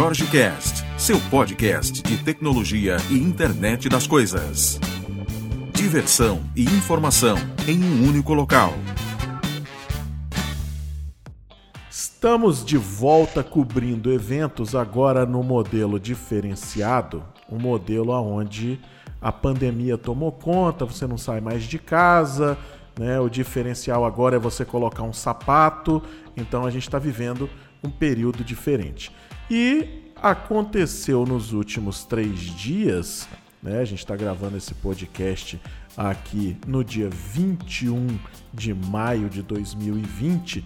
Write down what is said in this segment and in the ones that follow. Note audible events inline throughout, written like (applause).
Jorge Cast, seu podcast de tecnologia e internet das coisas. Diversão e informação em um único local. Estamos de volta cobrindo eventos agora no modelo diferenciado, um modelo onde a pandemia tomou conta, você não sai mais de casa, né? O diferencial agora é você colocar um sapato, então a gente está vivendo um período diferente. E aconteceu nos últimos três dias, né? A gente está gravando esse podcast aqui no dia 21 de maio de 2020.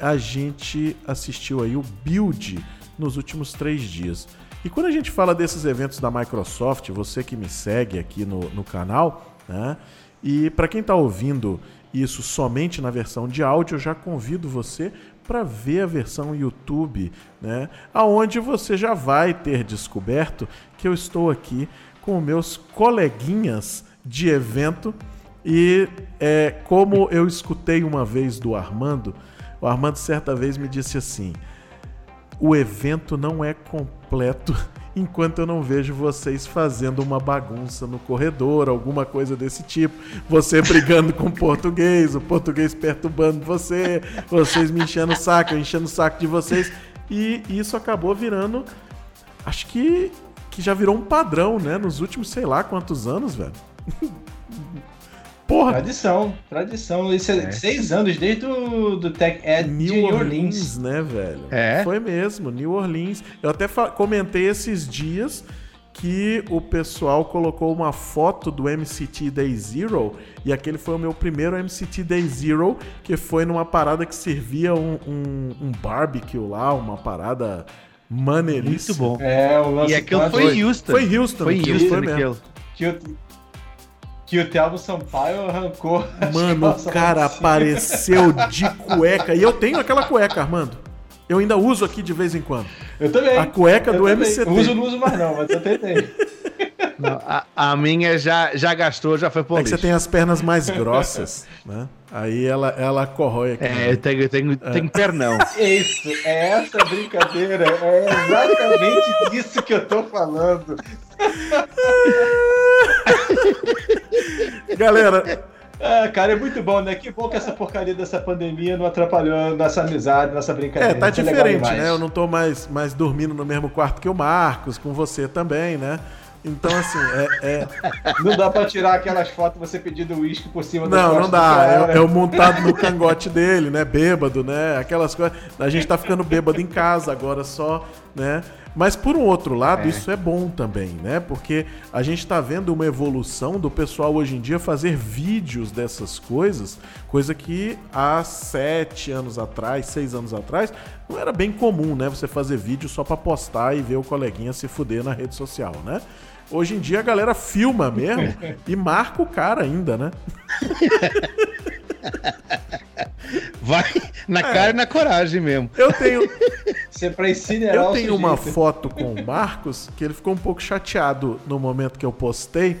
A gente assistiu aí o Build nos últimos três dias. E quando a gente fala desses eventos da Microsoft, você que me segue aqui no, no canal, né? E para quem está ouvindo isso somente na versão de áudio, eu já convido você para ver a versão YouTube, né? Aonde você já vai ter descoberto que eu estou aqui com meus coleguinhas de evento e é, como eu escutei uma vez do Armando, o Armando certa vez me disse assim: o evento não é completo (laughs) enquanto eu não vejo vocês fazendo uma bagunça no corredor, alguma coisa desse tipo. Você (laughs) brigando com o português, o português perturbando você, vocês me enchendo o saco, eu enchendo o saco de vocês. E isso acabou virando. Acho que, que já virou um padrão, né? Nos últimos sei lá quantos anos, velho. (laughs) Porra. Tradição, tradição. Isso é, é. seis anos desde o do Tech Ed New de Orleans, Orleans, né, velho? É. Foi mesmo, New Orleans. Eu até comentei esses dias que o pessoal colocou uma foto do MCT Day Zero e aquele foi o meu primeiro MCT Day Zero, que foi numa parada que servia um, um, um barbecue lá, uma parada maneiríssima. Muito bom. É, o lance e aquilo foi em Houston. Foi Houston. Foi Houston, foi mesmo. Que, que o Thiago Sampaio arrancou. Mano, o cara apareceu de cueca. E eu tenho aquela cueca, Armando. Eu ainda uso aqui de vez em quando. Eu também. A cueca eu do também. MCT. Uso, não uso mais não, mas eu tenho. (laughs) Não, a, a, minha já, já gastou, já foi por É que você tem as pernas mais grossas, né? Aí ela, ela corrói aqui. É, eu tenho, eu tenho, é. tenho pernão. (laughs) Isso, é essa brincadeira. É exatamente disso que eu tô falando. (laughs) (laughs) Galera. É, cara, é muito bom, né? Que bom que essa porcaria dessa pandemia não atrapalhou nossa amizade, nossa brincadeira. É, tá Isso é diferente, é né? Eu não tô mais, mais dormindo no mesmo quarto que o Marcos, com você também, né? Então, assim, é, é... (laughs) Não dá pra tirar aquelas fotos você pedindo uísque por cima do Não, não dá. É, é, o montado no cangote dele, né? Bêbado, né? Aquelas coisas. A gente tá ficando bêbado em casa agora só, né? Mas por um outro lado, é. isso é bom também, né? Porque a gente está vendo uma evolução do pessoal hoje em dia fazer vídeos dessas coisas, coisa que há sete anos atrás, seis anos atrás, não era bem comum, né? Você fazer vídeo só para postar e ver o coleguinha se fuder na rede social, né? Hoje em dia a galera filma mesmo (laughs) e marca o cara ainda, né? (laughs) (laughs) Vai na é. cara e na coragem mesmo. Eu tenho. (laughs) Você é pra incinerar Eu tenho uma foto com o Marcos que ele ficou um pouco chateado no momento que eu postei,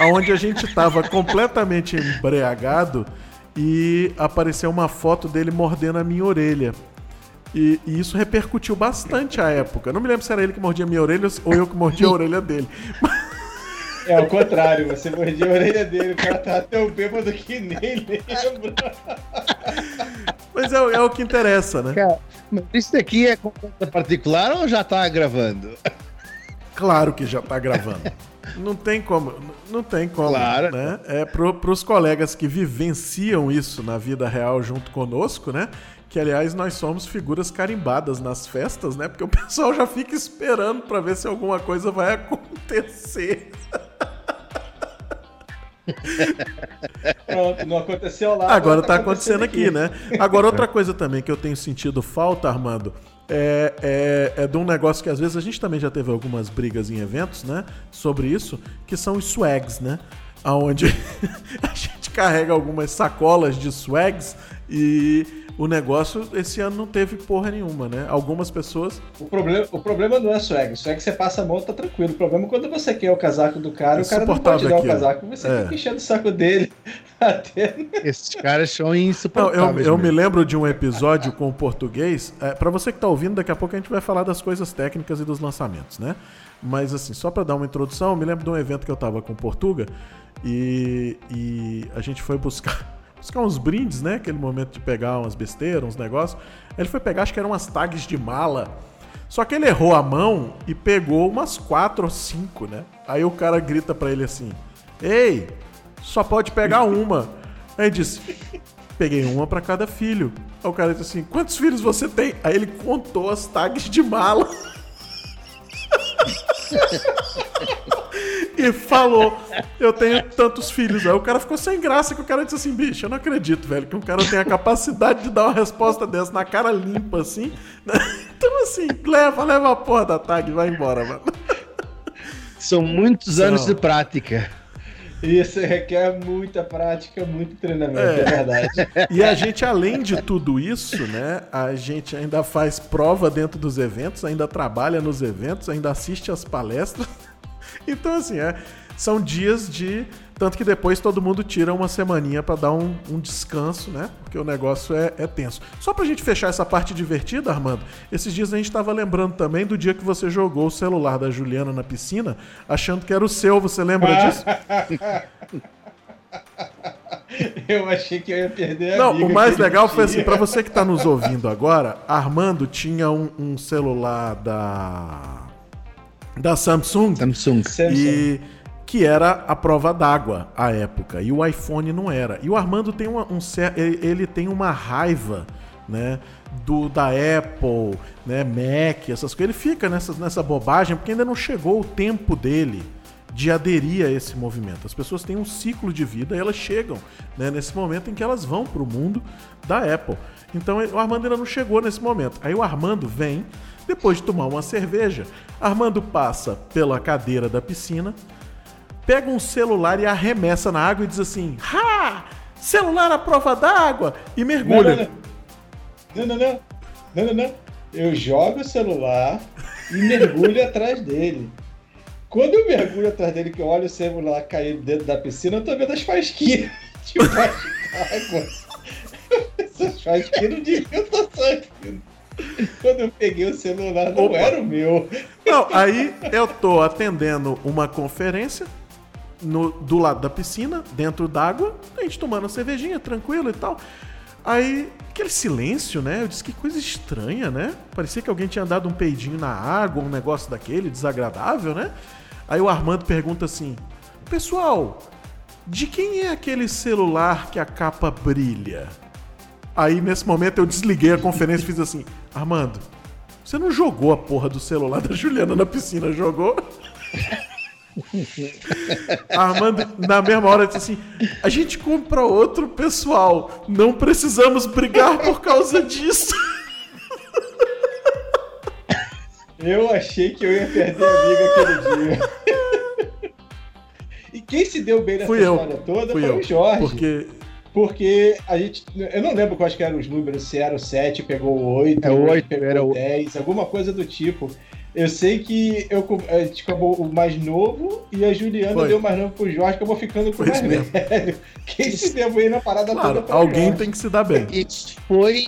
onde a gente tava completamente embriagado e apareceu uma foto dele mordendo a minha orelha. E, e, isso repercutiu bastante à época. não me lembro se era ele que mordia a minha orelha ou eu que mordia a orelha dele. (laughs) É o contrário, você mordia a orelha dele, o cara tá tão bêbado que nem lembra. Mas é, é o que interessa, né? Cara, isso daqui é conta particular ou já tá gravando? Claro que já tá gravando. Não tem como, não tem como, claro. né? É pro, pros colegas que vivenciam isso na vida real junto conosco, né? Que aliás nós somos figuras carimbadas nas festas, né? Porque o pessoal já fica esperando para ver se alguma coisa vai acontecer. Pronto, não aconteceu lá. Agora tá, tá acontecendo, acontecendo aqui, aqui, né? Agora, outra coisa também que eu tenho sentido falta, Armando, é, é, é de um negócio que às vezes a gente também já teve algumas brigas em eventos, né? Sobre isso, que são os swags, né? Onde (laughs) a gente carrega algumas sacolas de swags E o negócio esse ano não teve porra nenhuma, né? Algumas pessoas. O problema, o problema não é swag. Swag você passa a mão, tá tranquilo. O problema é quando você quer o casaco do cara, É o cara não pode te dar o aquilo. casaco. Você É. fica enchendo o saco dele. (laughs) Até... Esses caras são Não, insuportáveis. eu, eu me lembro de um episódio com o português. É, para você que tá ouvindo, daqui a pouco a gente vai falar das coisas técnicas e dos lançamentos, né? Mas assim, só para dar uma introdução, eu me lembro de um evento que eu tava com o Portuga e, e a gente foi buscar buscar uns brindes, né? Aquele momento de pegar umas besteiras, uns negócios. Ele foi pegar, acho que eram umas tags de mala. Só que ele errou a mão e pegou umas quatro ou cinco, né? Aí o cara grita pra ele assim: Ei, só pode pegar (laughs) uma. Aí ele disse: Peguei uma pra cada filho. Aí o cara disse assim: Quantos filhos você tem? Aí ele contou as tags de mala. (laughs) e falou: Eu tenho tantos filhos. Aí o cara ficou sem graça, que o cara disse assim: Bicho, eu não acredito, velho, que um cara tem a capacidade de dar uma resposta dessa na cara limpa assim. (laughs) Então, assim, leva, leva a porra da tag e vai embora, mano. São muitos anos de prática. Isso requer muita prática, muito treinamento, É. é, verdade. E a gente, além de tudo isso, né, a gente ainda faz prova dentro dos eventos, ainda trabalha nos eventos, ainda assiste as palestras. Então, assim, é, são dias de. Tanto que depois todo mundo tira uma semaninha pra dar um, um descanso, né? Porque o negócio é, é tenso. Só pra gente fechar essa parte divertida, Armando, esses dias a gente tava lembrando também do dia que você jogou o celular da Juliana na piscina, achando que era o seu. Você lembra (laughs) disso? Eu achei que eu ia perder a Não, o mais legal foi assim, pra você que tá nos ouvindo agora, Armando tinha um, um celular da da Samsung Samsung. Samsung. e que era a prova d'água à época e o iPhone não era. E o Armando tem uma, um ele tem uma raiva, né, do da Apple, né, Mac, essas coisas. Ele fica nessa, nessa bobagem porque ainda não chegou o tempo dele de aderir a esse movimento. As pessoas têm um ciclo de vida e elas chegam né, nesse momento em que elas vão para o mundo da Apple. Então o Armando ainda não chegou nesse momento. Aí o Armando vem, depois de tomar uma cerveja, Armando passa pela cadeira da piscina, pega um celular e arremessa na água e diz assim: Ha! Celular à prova d'água! E mergulha. não. Não, não, não. Não, não, não. Eu jogo o celular e mergulho (laughs) atrás dele. Quando eu mergulho atrás dele, que eu olho o celular cair dentro da piscina, eu tô vendo as fasquinhas (laughs) debaixo d'água. Essas fasquinhas não deviam estar saindo. Quando eu peguei o celular, não Opa. era o meu. Não, aí eu tô atendendo uma conferência no- do lado da piscina, dentro d'água, a gente tomando uma cervejinha, tranquilo e tal. Aí, aquele silêncio, né? Eu disse que coisa estranha, né? Parecia que alguém tinha dado um peidinho na água, um negócio daquele, desagradável, né? Aí o Armando pergunta assim: Pessoal, de quem é aquele celular que a capa brilha? Aí, nesse momento, eu desliguei a conferência e fiz assim: Armando, você não jogou a porra do celular da Juliana na piscina, jogou? (laughs) Armando, na mesma hora, disse assim: a gente compra outro, pessoal. Não precisamos brigar por causa disso. (laughs) Eu achei que eu ia perder a amiga aquele (laughs) dia. E quem se deu bem nessa Fui eu. história toda Fui foi eu. o Jorge. Porque Porque a gente. Eu não lembro quais que eram os números, se era o 7, pegou o 8, É o o 8, pegou era o o- 10, alguma coisa do tipo. Eu sei que eu, a gente acabou o mais novo e a Juliana Foi. deu o mais novo pro Jorge, acabou ficando com o mais mesmo. velho. (laughs) Quem se deu bem na parada Claro, toda alguém Jorge. tem que se dar bem. Isso foi.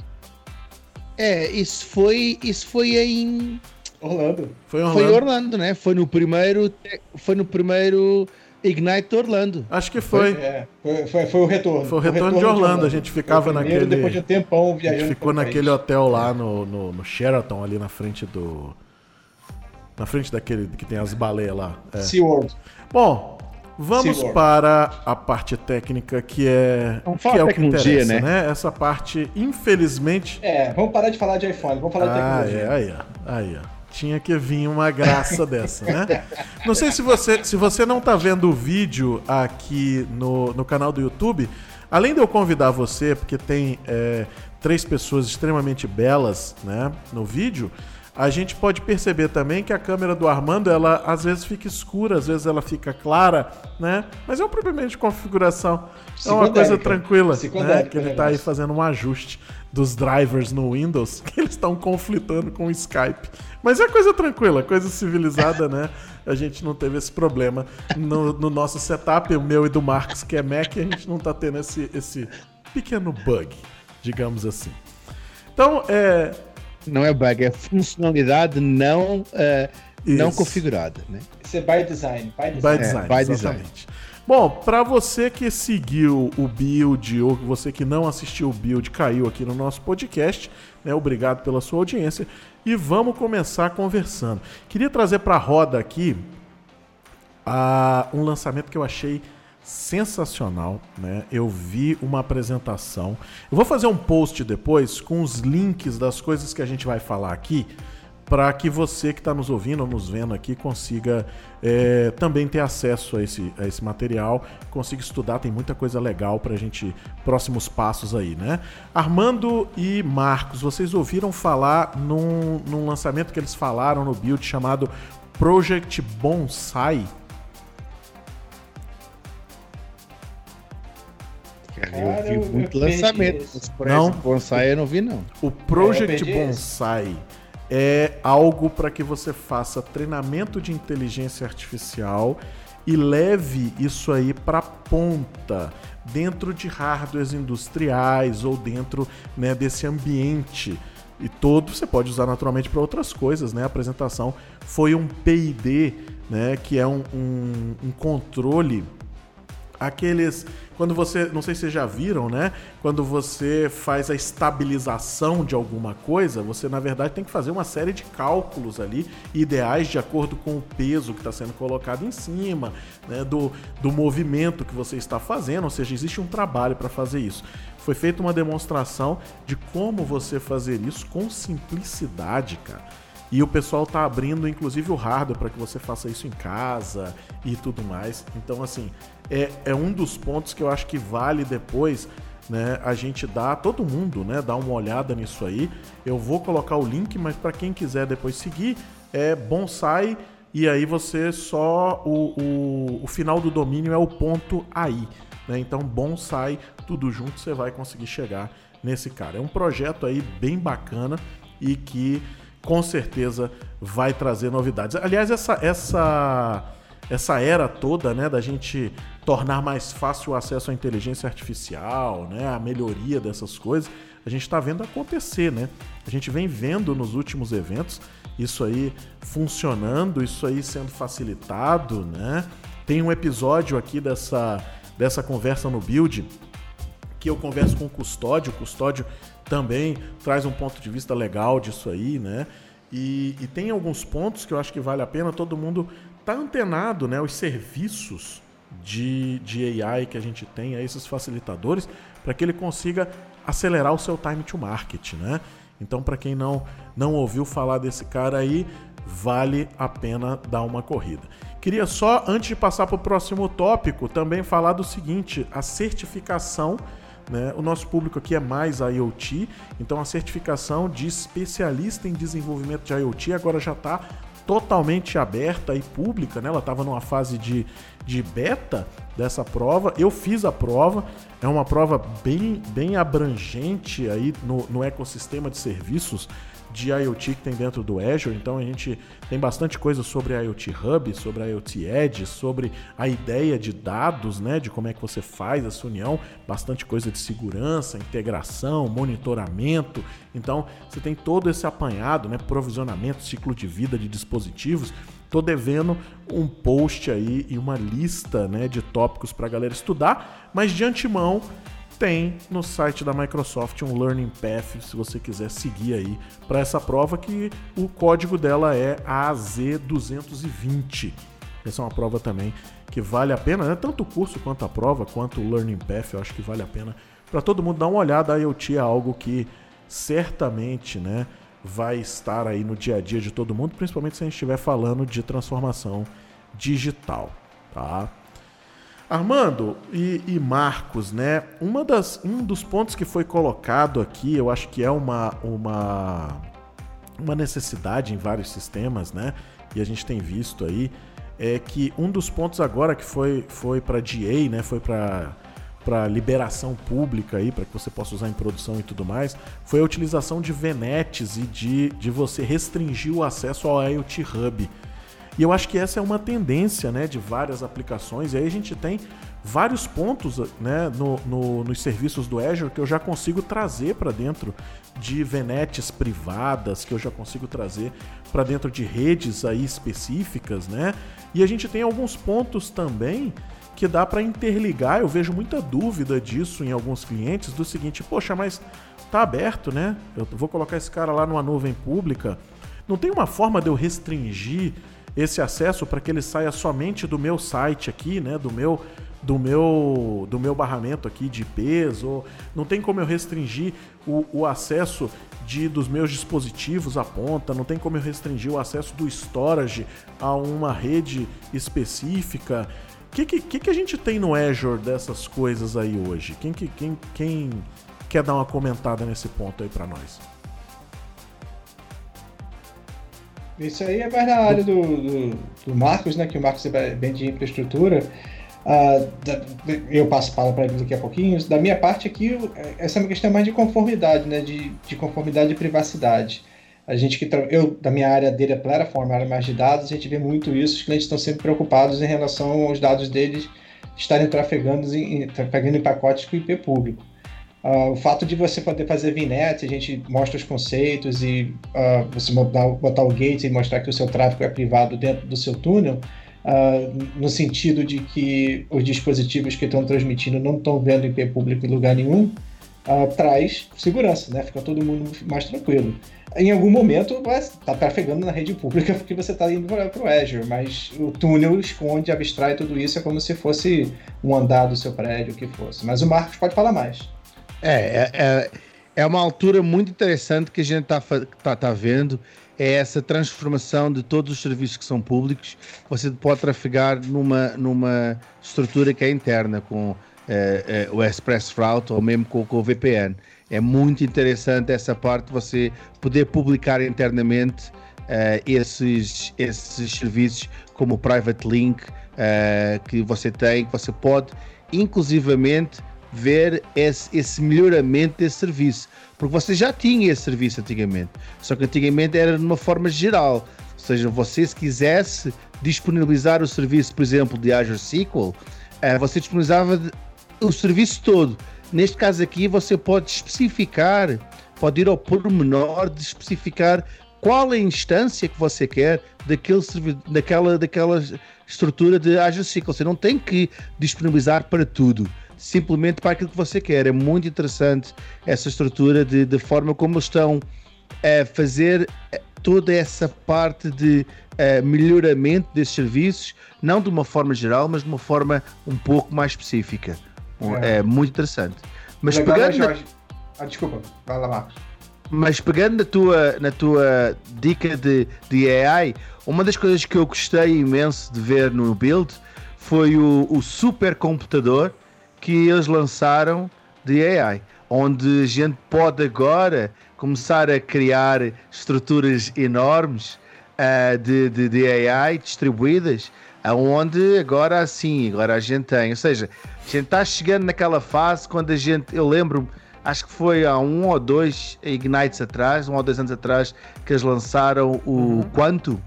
É, isso foi. Isso foi em. Orlando. Foi Foi Orlando. Orlando, né? Foi no primeiro. Foi no primeiro Ignite Orlando. Acho que foi. É, foi, foi, foi o retorno. Foi o retorno de Orlando. A gente ficava Foi o primeiro, naquele- Depois de um tempão A viajando. gente ficou naquele país. hotel lá no, no, no Sheraton, ali na frente do. Na frente daquele que tem as baleias lá. É. SeaWorld. Bom, vamos SeaWorld. para a parte técnica que é, Vamos que falar é o que tecnologia, interessa, né? né? Essa parte, infelizmente. É, vamos parar de falar de iPhone, vamos falar de Ah, tecnologia. é, aí, ó. Aí, ó. Tinha que vir uma graça (laughs) dessa, né? Não sei se você, se você não tá vendo o vídeo aqui no, no canal do YouTube, além de eu convidar você, porque tem é, três pessoas extremamente belas, né, no vídeo, a gente pode perceber também que a câmera do Armando, ela às vezes fica escura, às vezes ela fica clara, né? Mas é um problema de configuração. É uma coisa tranquila, né? Que ele está aí fazendo um ajuste dos drivers no Windows, (laughs) que eles estão conflitando com o Skype. Mas é coisa tranquila, coisa civilizada, né? A gente não teve esse problema no, no nosso setup, o meu e do Marcos, que é Mac, a gente não está tendo esse, esse pequeno bug, digamos assim. Então, é, não é bug, é funcionalidade não, uh, não configurada. Né? Isso é by design. By design, by design, é, by design. Bom, para você que seguiu o build ou você que não assistiu o build, caiu aqui no nosso podcast, né? Obrigado pela sua audiência e vamos começar conversando. Queria trazer para a roda aqui uh, um lançamento que eu achei sensacional, né? Eu vi uma apresentação. Eu vou fazer um post depois com os links das coisas que a gente vai falar aqui, para que você que está nos ouvindo ou nos vendo aqui consiga é, também ter acesso a esse, a esse material, consiga estudar. Tem muita coisa legal para a gente próximos passos aí, né? Armando e Marcos, vocês ouviram falar num, num lançamento que eles falaram no build chamado Project Bonsai? Cara, eu vi muito lançamento. Não? Bonsai eu não vi, não. O Project é, Bonsai é algo para que você faça treinamento de inteligência artificial e leve isso aí para ponta dentro de hardwares industriais ou dentro né, desse ambiente e todo você pode usar naturalmente para outras coisas, né? A apresentação foi um PID, né? Que é um, um, um controle aqueles quando você, não sei se vocês já viram, né? Quando você faz a estabilização de alguma coisa, você na verdade tem que fazer uma série de cálculos ali, ideais de acordo com o peso que está sendo colocado em cima, né? Do, do movimento que você está fazendo, ou seja, existe um trabalho para fazer isso. Foi feita uma demonstração de como você fazer isso com simplicidade, cara. E o pessoal tá abrindo, inclusive, o hardware para que você faça isso em casa e tudo mais. Então, assim, é, é um dos pontos que eu acho que vale depois né, a gente dá, todo mundo, né, dá uma olhada nisso aí. Eu vou colocar o link, mas para quem quiser depois seguir, é bonsai e aí você só o, o, o final do domínio é o ponto aí, né? Então bonsai tudo junto você vai conseguir chegar nesse cara. É um projeto aí bem bacana e que com certeza vai trazer novidades. Aliás, essa essa essa era toda, né, da gente tornar mais fácil o acesso à inteligência artificial, né, a melhoria dessas coisas, a gente está vendo acontecer, né? A gente vem vendo nos últimos eventos isso aí funcionando, isso aí sendo facilitado, né? Tem um episódio aqui dessa, dessa conversa no build que eu converso com o custódio, o custódio também traz um ponto de vista legal disso aí, né? E, e tem alguns pontos que eu acho que vale a pena todo mundo tá antenado, né, os serviços de, de AI que a gente tem, a esses facilitadores, para que ele consiga acelerar o seu time to market, né? Então, para quem não, não ouviu falar desse cara aí, vale a pena dar uma corrida. Queria só, antes de passar para o próximo tópico, também falar do seguinte: a certificação. Né? O nosso público aqui é mais IoT, então a certificação de especialista em desenvolvimento de IoT agora já está totalmente aberta e pública, né? Ela estava numa fase de, de beta dessa prova. Eu fiz a prova, é uma prova bem, bem abrangente aí no, no ecossistema de serviços de IoT que tem dentro do Azure. Então a gente tem bastante coisa sobre IoT Hub, sobre IoT Edge, sobre a ideia de dados, né, de como é que você faz essa união, bastante coisa de segurança, integração, monitoramento. Então você tem todo esse apanhado, né, provisionamento, ciclo de vida de dispositivos. Tô devendo um post aí e uma lista né, de tópicos para a galera estudar, mas de antemão tem no site da Microsoft um Learning Path, se você quiser seguir aí para essa prova, que o código dela é AZ220. Essa é uma prova também que vale a pena, né? Tanto o curso quanto a prova, quanto o Learning Path, eu acho que vale a pena para todo mundo dar uma olhada. A IoT é algo que certamente, né, vai estar aí no dia a dia de todo mundo, principalmente se a gente estiver falando de transformação digital, tá? Armando e, e, Marcos, né? Uma das, um dos pontos que foi colocado aqui, eu acho que é uma, uma, uma necessidade em vários sistemas, né? E a gente tem visto aí é que um dos pontos agora que foi foi para GA, né? Foi para para liberação pública aí, para que você possa usar em produção e tudo mais, foi a utilização de VNets e de, de você restringir o acesso ao IoT Hub. E eu acho que essa é uma tendência né, de várias aplicações, e aí a gente tem vários pontos né, no, no, nos serviços do Azure que eu já consigo trazer para dentro de VNets privadas, que eu já consigo trazer para dentro de redes aí específicas, né? E a gente tem alguns pontos também que dá para interligar. Eu vejo muita dúvida disso em alguns clientes do seguinte: poxa, mas tá aberto, né? Eu vou colocar esse cara lá numa nuvem pública. Não tem uma forma de eu restringir esse acesso para que ele saia somente do meu site aqui, né? Do meu do meu do meu barramento aqui de peso. Não tem como eu restringir o, o acesso de, dos meus dispositivos à ponta, não tem como eu restringir o acesso do storage a uma rede específica. O que, que, que, a gente tem no Azure dessas coisas aí hoje? Quem, que, quem, quem quer dar uma comentada nesse ponto aí para nós? Isso aí é mais na área do, do, do, Marcos, né? Que o Marcos é bem de infraestrutura. Uh, da, eu passo a palavra para ele daqui a pouquinho. Da minha parte aqui, essa é uma questão mais de conformidade, né? De, de conformidade e privacidade. A gente que eu da minha área dele é plataforma, área mais de dados, a gente vê muito isso. Os clientes estão sempre preocupados em relação aos dados deles estarem trafegando em, trafegando em pacotes com IP público. Uh, o fato de você poder fazer vinhete, a gente mostra os conceitos e uh, você botar, botar, o gate e mostrar que o seu tráfego é privado dentro do seu túnel, uh, no sentido de que os dispositivos que estão transmitindo não estão vendo IP público em lugar nenhum, traz segurança, né? Fica todo mundo mais tranquilo em algum momento vai estar tá trafegando na rede pública porque você está indo para o Azure, mas o túnel esconde, abstrai tudo isso, é como se fosse um andar do seu prédio, o que fosse. Mas o Marcos pode falar mais. É, é, é, é uma altura muito interessante que a gente está tá, tá vendo, é essa transformação de todos os serviços que são públicos, você pode trafegar numa, numa estrutura que é interna, com é, é, o Express Route ou mesmo com, com o VPN. É muito interessante essa parte, você poder publicar internamente esses, esses serviços como o Private Link que você tem, que você pode inclusivamente ver esse, esse melhoramento desse serviço. Porque você já tinha esse serviço antigamente, só que antigamente era de uma forma geral. Ou seja, você se quisesse disponibilizar o serviço, por exemplo, de Azure SQL, uh, você disponibilizava o serviço todo Neste caso aqui, você pode especificar, pode ir ao pormenor de especificar qual a instância que você quer daquele, daquela, daquela estrutura de Azure SQL. Você não tem que disponibilizar para tudo, simplesmente para aquilo que você quer. É muito interessante essa estrutura de, de forma como estão a fazer toda essa parte de uh, melhoramento desses serviços, não de uma forma geral, mas de uma forma um pouco mais específica. É, é muito interessante. Mas Legal, pegando. Na... Ah, desculpa, vai lá, Marcos. Mas pegando na tua, na tua dica de, de AI, uma das coisas que eu gostei imenso de ver no build foi o, o supercomputador que eles lançaram de AI, onde a gente pode agora começar a criar estruturas enormes uh, de, de, de AI distribuídas aonde agora sim, agora a gente tem, ou seja, a gente está chegando naquela fase quando a gente, eu lembro, acho que foi há um ou dois Ignites atrás, um ou dois anos atrás, que eles lançaram o uhum. Quanto,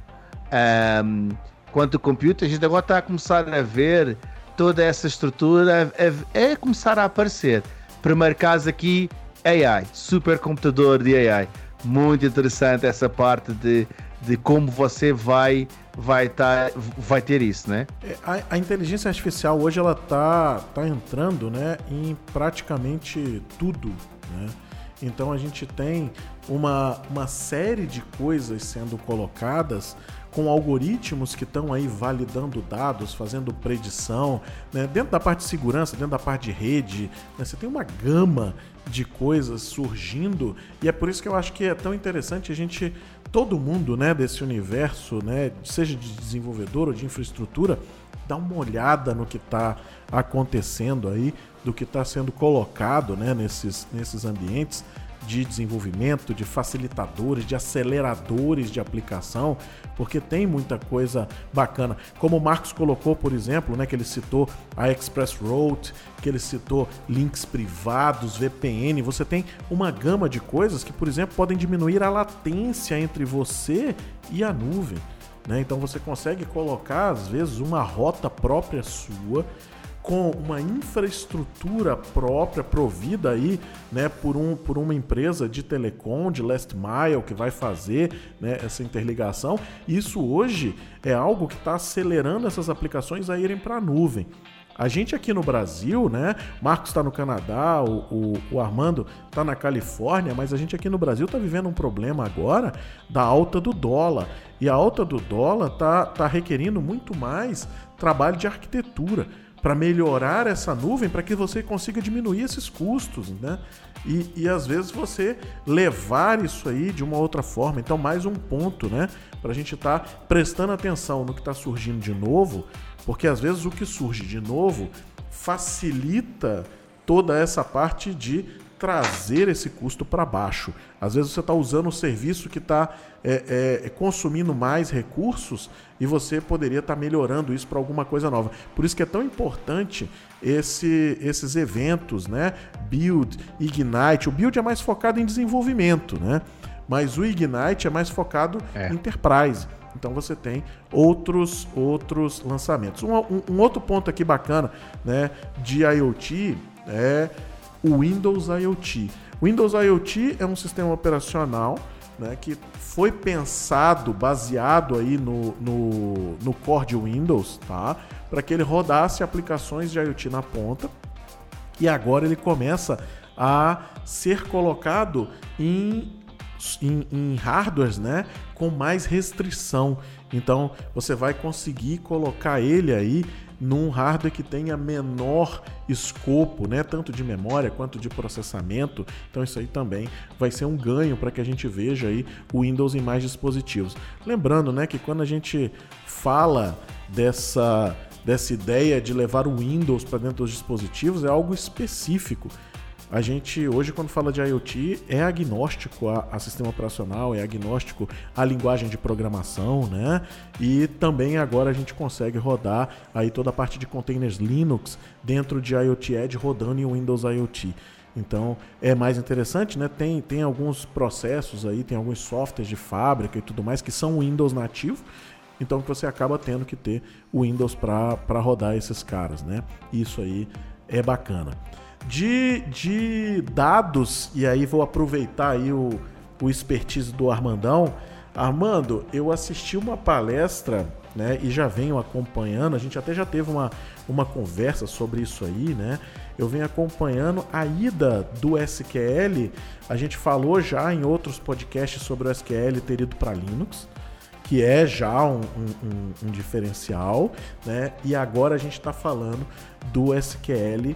um, Quanto Computer, a gente agora está a começar a ver toda essa estrutura, é, começar a aparecer. Primeiro caso aqui, AI, supercomputador de AI. Muito interessante essa parte de, de como você vai vai, tá, vai ter isso, né? É, a, a, inteligência artificial hoje ela tá, tá entrando né, em praticamente tudo. Né? Então a gente tem uma, uma série de coisas sendo colocadas com algoritmos que estão aí validando dados, fazendo predição, né? dentro da parte de segurança, dentro da parte de rede, né? você tem uma gama de coisas surgindo e é por isso que eu acho que é tão interessante a gente todo mundo né, desse universo, né, seja de desenvolvedor ou de infraestrutura, dá uma olhada no que está acontecendo aí, do que está sendo colocado né, nesses, nesses ambientes, de desenvolvimento, de facilitadores, de aceleradores de aplicação, porque tem muita coisa bacana. Como o Marcos colocou, por exemplo, né, que ele citou a Express Route, que ele citou links privados, VPN, você tem uma gama de coisas que, por exemplo, podem diminuir a latência entre você e a nuvem. Né? Então você consegue colocar, às vezes, uma rota própria sua com uma infraestrutura própria provida aí, né, por, um, por uma empresa de telecom, de last mile, que vai fazer né, essa interligação. Isso hoje é algo que está acelerando essas aplicações a irem para a nuvem. A gente aqui no Brasil, né? Marcos está no Canadá, o, o, o Armando está na Califórnia, mas a gente aqui no Brasil está vivendo um problema agora da alta do dólar. E a alta do dólar está tá requerindo muito mais trabalho de arquitetura para melhorar essa nuvem para que você consiga diminuir esses custos, né? E, e às vezes você levar isso aí de uma outra forma. Então, mais um ponto, né? Para a gente estar tá prestando atenção no que está surgindo de novo, porque às vezes o que surge de novo facilita toda essa parte de trazer esse custo para baixo. Às vezes você está usando um serviço que está é, é, consumindo mais recursos e você poderia estar tá melhorando isso para alguma coisa nova. Por isso que é tão importante esse, esses eventos, né? Build, Ignite. O Build é mais focado em desenvolvimento, né? Mas o Ignite é mais focado é. em enterprise. Então você tem outros outros lançamentos. Um, um, um outro ponto aqui bacana, né, de IoT é o Windows IoT. Windows IoT é um sistema operacional né, que foi pensado, baseado aí no, no, no core de Windows, tá? para que ele rodasse aplicações de IoT na ponta. E agora ele começa a ser colocado em, em, em hardwares né, com mais restrição. Então você vai conseguir colocar ele aí num hardware que tenha menor escopo, né, tanto de memória quanto de processamento. Então isso aí também vai ser um ganho para que a gente veja aí o Windows em mais dispositivos. Lembrando, né, que quando a gente fala dessa dessa ideia de levar o Windows para dentro dos dispositivos é algo específico. A gente hoje, quando fala de IoT, é agnóstico a, a, sistema operacional, é agnóstico a linguagem de programação, né? E também agora a gente consegue rodar aí toda a parte de containers Linux dentro de IoT Edge rodando em Windows IoT. Então é mais interessante, né? Tem, tem alguns processos aí, tem alguns softwares de fábrica e tudo mais que são Windows nativo. Então você acaba tendo que ter o Windows para rodar esses caras, né? Isso aí é bacana. De, de dados, e aí vou aproveitar aí o, o expertise do Armandão. Armando, eu assisti uma palestra, né, e já venho acompanhando, a gente até já teve uma, uma conversa sobre isso aí, né? Eu venho acompanhando a ida do SQL, a gente falou já em outros podcasts sobre o SQL ter ido para Linux, que é já um, um, um diferencial, né? E agora a gente está falando do SQL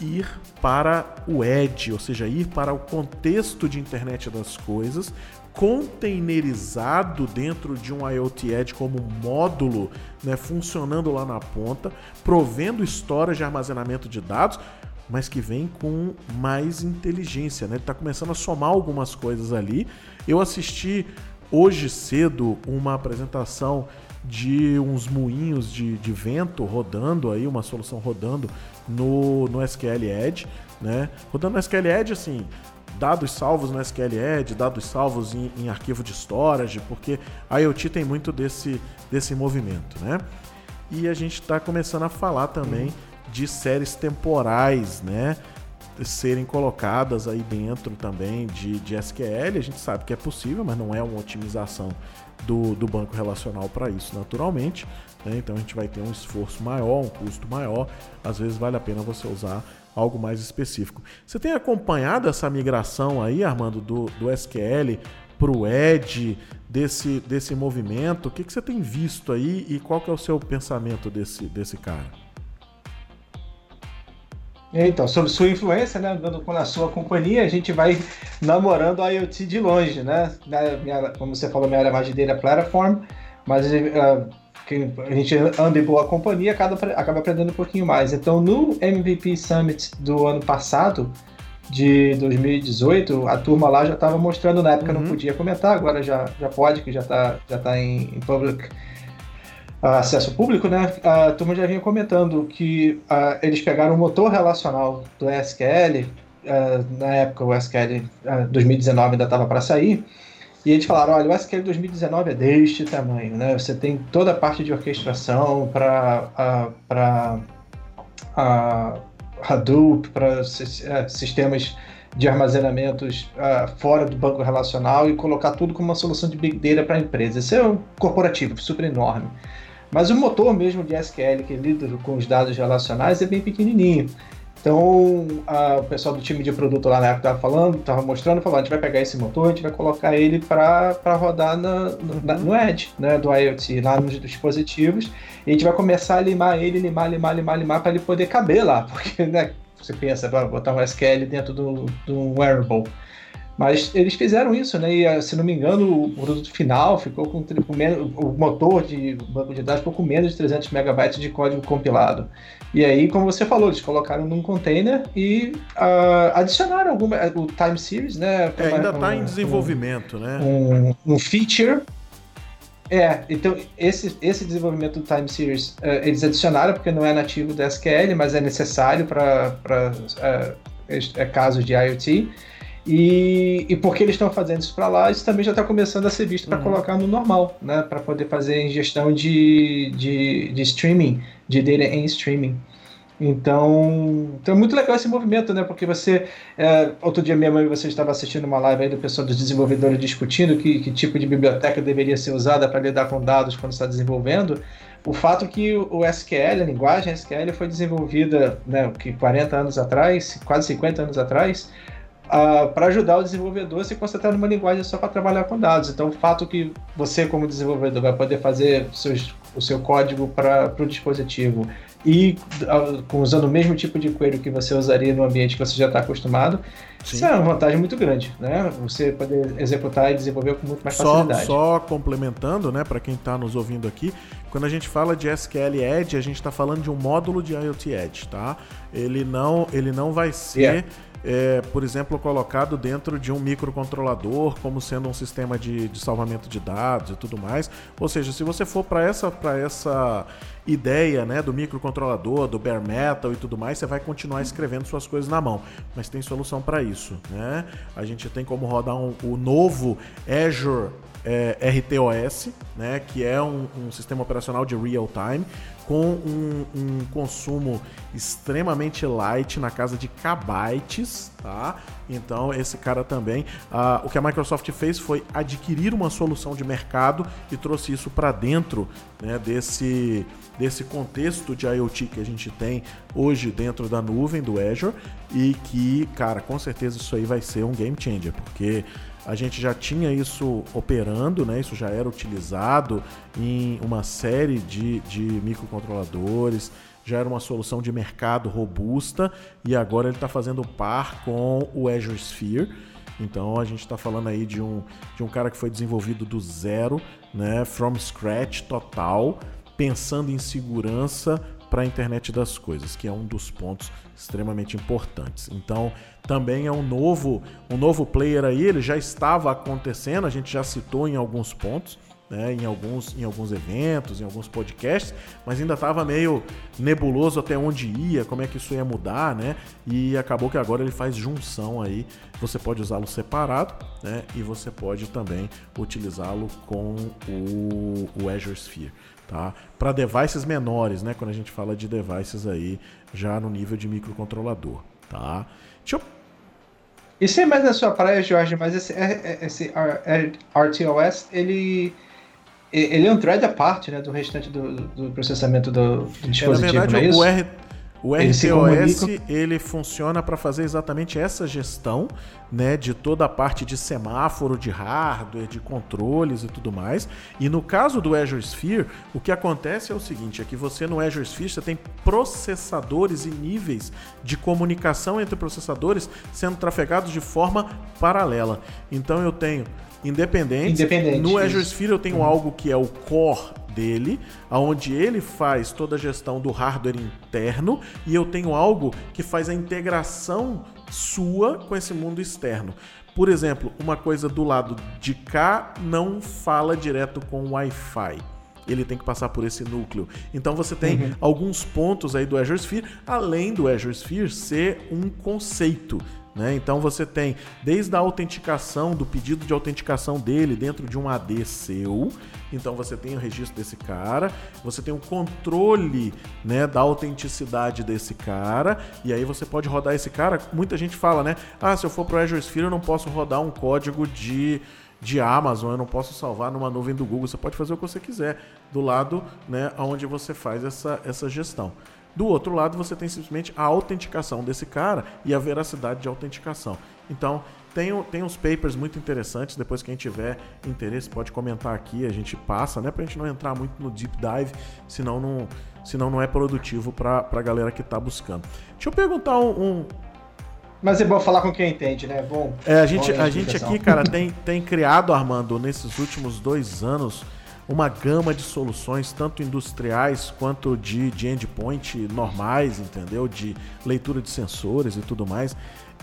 ir para o edge, ou seja, ir para o contexto de internet das coisas, containerizado dentro de um IoT Edge como módulo, né, funcionando lá na ponta, provendo histórias de armazenamento de dados, mas que vem com mais inteligência, né? Ele está começando a somar algumas coisas ali. Eu assisti hoje cedo uma apresentação de uns moinhos de, de vento rodando aí, uma solução rodando no, no SQL Edge, né? Rodando no SQL Edge, assim, dados salvos no SQL Edge, dados salvos em, em arquivo de storage, porque a IoT tem muito desse, desse movimento, né? E a gente está começando a falar também de séries temporais, né? serem colocadas aí dentro também de, de SQL. A gente sabe que é possível, mas não é uma otimização do, do banco relacional para isso, naturalmente. Né? Então a gente vai ter um esforço maior, um custo maior. Às vezes vale a pena você usar algo mais específico. Você tem acompanhado essa migração aí, Armando, do, do SQL para o Edge, desse, desse movimento? O que, que você tem visto aí e qual que é o seu pensamento desse, desse cara? Então, sobre sua influência, né, andando com a sua companhia, a gente vai namorando a IoT de longe, né? Minha, como você falou, minha área mais de data platform, mas uh, a gente anda em boa companhia, acaba, acaba aprendendo um pouquinho mais. Então, no MVP Summit do ano passado, de 2018, a turma lá já estava mostrando, na época uhum. não podia comentar, agora já, já pode, que já está já tá em, em public acesso público, né? A turma já vinha comentando que uh, eles pegaram o motor relacional do SQL, uh, na época o SQL uh, 2019 ainda estava para sair, e eles falaram, olha, o SQL 2019 é deste tamanho, né? Você tem toda a parte de orquestração para para Hadoop, para é, sistemas de armazenamentos uh, fora do banco relacional e colocar tudo como uma solução de Big Data para a empresa. Isso é um corporativo super enorme. Mas o motor mesmo de SQL que lida com os dados relacionais é bem pequenininho. Então, a, o pessoal do time de produto lá na época estava falando, estava mostrando, falou, a gente vai pegar esse motor, a gente vai colocar ele para rodar na, na, no Edge, né, do IoT, lá nos dispositivos, e a gente vai começar a limar ele, limar, limar, limar, limar, para ele poder caber lá, (laughs) porque, né, você pensa, botar um SQL dentro do, do wearable. Mas eles fizeram isso, né? E se não me engano, o produto final ficou com, com menos, o motor de banco de dados ficou com menos de 300 megabytes de código compilado. E aí, como você falou, eles colocaram num container e uh, adicionaram alguma, o time series, né? É, ainda está em desenvolvimento, um, né? Um, um, feature. É, então esse, esse desenvolvimento do time series uh, eles adicionaram porque não é nativo do SQL, mas é necessário para uh, é, casos de IoT. E, e porque eles estão fazendo isso para lá, isso também já está começando a ser visto para uhum. colocar no normal, né? Para poder fazer ingestão de, de, de streaming, de data em streaming. Então, então é muito legal esse movimento, né? Porque você, é, outro dia mesmo você estava assistindo uma live aí do pessoal dos desenvolvedores discutindo que, que tipo de biblioteca deveria ser usada para lidar com dados quando está desenvolvendo. O fato que o SQL, a linguagem SQL, foi desenvolvida, né, que 40 anos atrás, quase 50 anos atrás, uh, para ajudar o desenvolvedor a se concentrar numa linguagem só para trabalhar com dados. Então, o fato que você, como desenvolvedor, vai poder fazer seus, o seu código para o dispositivo e uh, usando o mesmo tipo de query que você usaria no ambiente que você já está acostumado, Sim. isso é uma vantagem muito grande, né? Você poder executar e desenvolver com muito mais só, facilidade. Só complementando, né, para quem está nos ouvindo aqui, quando a gente fala de SQL Edge, a gente está falando de um módulo de IoT Edge, tá? Ele não, ele não vai ser yeah é, por exemplo, colocado dentro de um microcontrolador, como sendo um sistema de, de salvamento de dados e tudo mais. Ou seja, se você for para essa, essa ideia né, do microcontrolador, do bare metal e tudo mais, você vai continuar escrevendo suas coisas na mão. Mas tem solução para isso. Né? A gente tem como rodar um, o novo Azure é, RTOS, né, que é um, um, sistema operacional de real time, com um, um, consumo extremamente light na casa de kbytes, tá? Então esse cara também, uh, o que a Microsoft fez foi adquirir uma solução de mercado e trouxe isso para dentro né, desse desse contexto de IoT que a gente tem hoje dentro da nuvem do Azure e que, cara, com certeza isso aí vai ser um game changer, porque a gente já tinha isso operando, né? Isso já era utilizado em uma série de, de microcontroladores, já era uma solução de mercado robusta e agora ele está fazendo par com o Azure Sphere. Então a gente está falando aí de um, de um cara que foi desenvolvido do zero, né? From scratch total, pensando em segurança para a internet das coisas, que é um dos pontos extremamente importantes. Então, também é um novo, um novo player aí, ele já estava acontecendo, a gente já citou em alguns pontos, né, em, alguns, em alguns eventos, em alguns podcasts, mas ainda estava meio nebuloso até onde ia, como é que isso ia mudar, né? E acabou que agora ele faz junção aí. Você pode usá-lo separado, né? E você pode também utilizá-lo com o, o Azure Sphere tá? Para devices menores, né? Quando a gente fala de devices aí já no nível de microcontrolador, tá? Deixa eu isso é mais na sua praia, Jorge, mas esse, é, é, esse RTOS, ele, ele é um thread à parte né, do restante do, do processamento do, do dispositivo, é, na verdade, não é? O, R, o RTOS ele funciona para fazer exatamente essa gestão, né, de toda a parte de semáforo, de hardware, de controles e tudo mais. E no caso do Azure Sphere, o que acontece é o seguinte, é que você no Azure Sphere você tem processadores e níveis de comunicação entre processadores sendo trafegados de forma paralela. Então eu tenho independente. Independente no Azure Sphere eu tenho uhum. algo que é o core dele, aonde ele faz toda a gestão do hardware interno e eu tenho algo que faz a integração sua com esse mundo externo. Por exemplo, uma coisa do lado de cá não fala direto com Wi-Fi ele tem que passar por esse núcleo. Então você tem uhum. alguns pontos aí do Azure Sphere, além do Azure Sphere ser um conceito. Né? Então você tem desde a autenticação, do pedido de autenticação dele dentro de um AD seu. Então você tem o registro desse cara, você tem o controle né, da autenticidade desse cara, e aí você pode rodar esse cara. Muita gente fala, né? Ah, se eu for para o Azure Sphere, eu não posso rodar um código de de Amazon, eu não posso salvar numa nuvem do Google. Você pode fazer o que você quiser do lado né, onde você faz essa, essa gestão. Do outro lado, você tem simplesmente a autenticação desse cara e a veracidade de autenticação. Então, tem, tem uns papers muito interessantes. Depois, quem tiver interesse, pode comentar aqui. A gente passa, né? Pra gente não entrar muito no deep dive, senão não, senão não é produtivo para a galera que está buscando. Deixa eu perguntar um, um, Mas é bom falar com quem entende, né? Bom. É, a gente, a gente aqui, cara, tem, tem criado, Armando, nesses últimos dois anos uma gama de soluções, tanto industriais quanto de, de endpoint normais, entendeu? De leitura de sensores e tudo mais.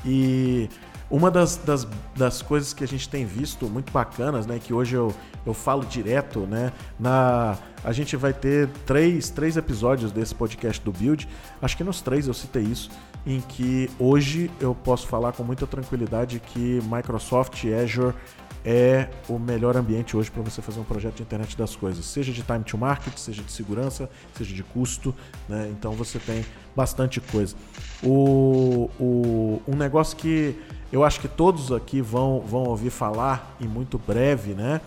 E uma das, das, das coisas que a gente tem visto muito bacanas, né? Que hoje eu, eu falo direto, né? Na, a gente vai ter três, três episódios desse podcast do Build. Acho que nos três eu citei isso. Em que hoje eu posso falar com muita tranquilidade que Microsoft Azure é o melhor ambiente hoje para você fazer um projeto de internet das coisas, seja de time to market, seja de segurança, seja de custo, né? Então você tem bastante coisa. O, o, um negócio que eu acho que todos aqui vão, vão ouvir falar e muito breve, né?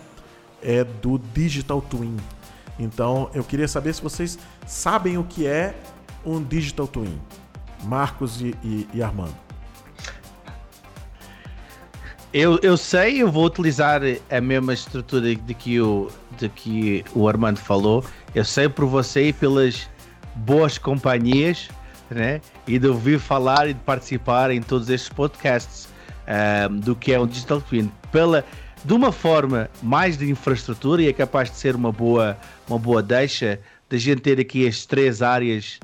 É do Digital Twin. Então eu queria saber se vocês sabem o que é um Digital Twin. Marcos e, e, e Armando. Eu, eu sei, eu vou utilizar a mesma estrutura de que, o, de que o Armando falou. Eu sei por você e pelas boas companhias, né? E de ouvir falar e de participar em todos estes podcasts um, do que é um Digital Twin. Pela, de uma forma mais de infraestrutura e é capaz de ser uma boa, uma boa deixa de gente ter aqui as três áreas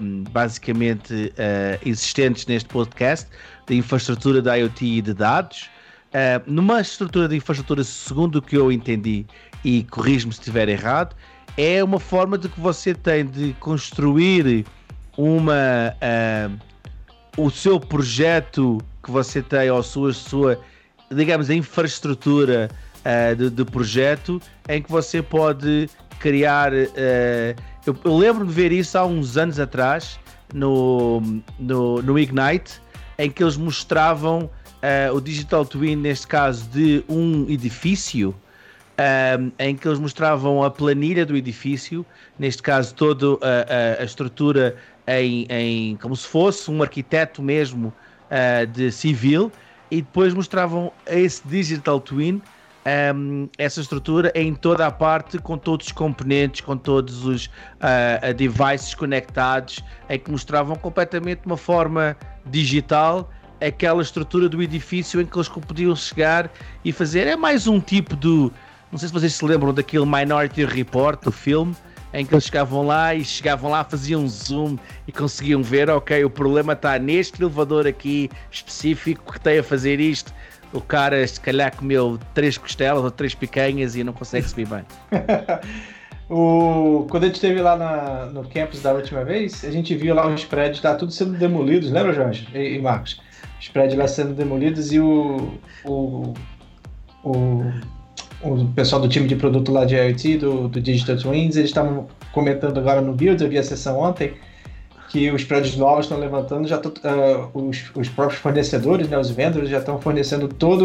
um, basicamente uh, existentes neste podcast de infraestrutura da IoT e de dados Uh, numa estrutura de infraestrutura, segundo o que eu entendi, e corrijo-me se estiver errado, é uma forma de que você tem de construir uma uh, o seu projeto que você tem, ou a sua, sua digamos, a infraestrutura uh, de, de, projeto, em que você pode criar. eu, eu lembro de ver isso há uns anos atrás no, no, no Ignite, em que eles mostravam uh, o Digital Twin, neste caso, de um edifício, um, eh, em que eles mostravam a planilha do edifício, neste caso, toda a, a, a estrutura em, em, como se fosse um arquiteto mesmo uh, de civil, e depois mostravam esse Digital Twin. Um, essa estrutura em toda a parte, com todos os componentes, com todos os uh, devices conectados, em que mostravam completamente uma forma digital aquela estrutura do edifício em que eles podiam chegar e fazer. É mais um tipo do. Não sei se vocês se lembram daquele Minority Report, do filme, em que eles chegavam lá e chegavam lá, faziam zoom e conseguiam ver, ok, o problema está neste elevador aqui específico que tem a fazer isto. O cara, se calhar, comeu três costelas ou três picanhas e não consegue subir bem. (laughs) o, quando a gente esteve lá na, no campus da última vez, a gente viu lá os prédios, tá tudo sendo demolidos, lembra, Jorge e, e Marcos? Os prédios lá sendo demolidos e o, o, o, o pessoal do time de produto lá de IoT, do, do Digital Twins, eles estavam comentando agora no Build, eu vi a sessão ontem, que os prédios novos estão levantando, já uh, os, os próprios fornecedores, né, os vendors, já estão fornecendo todos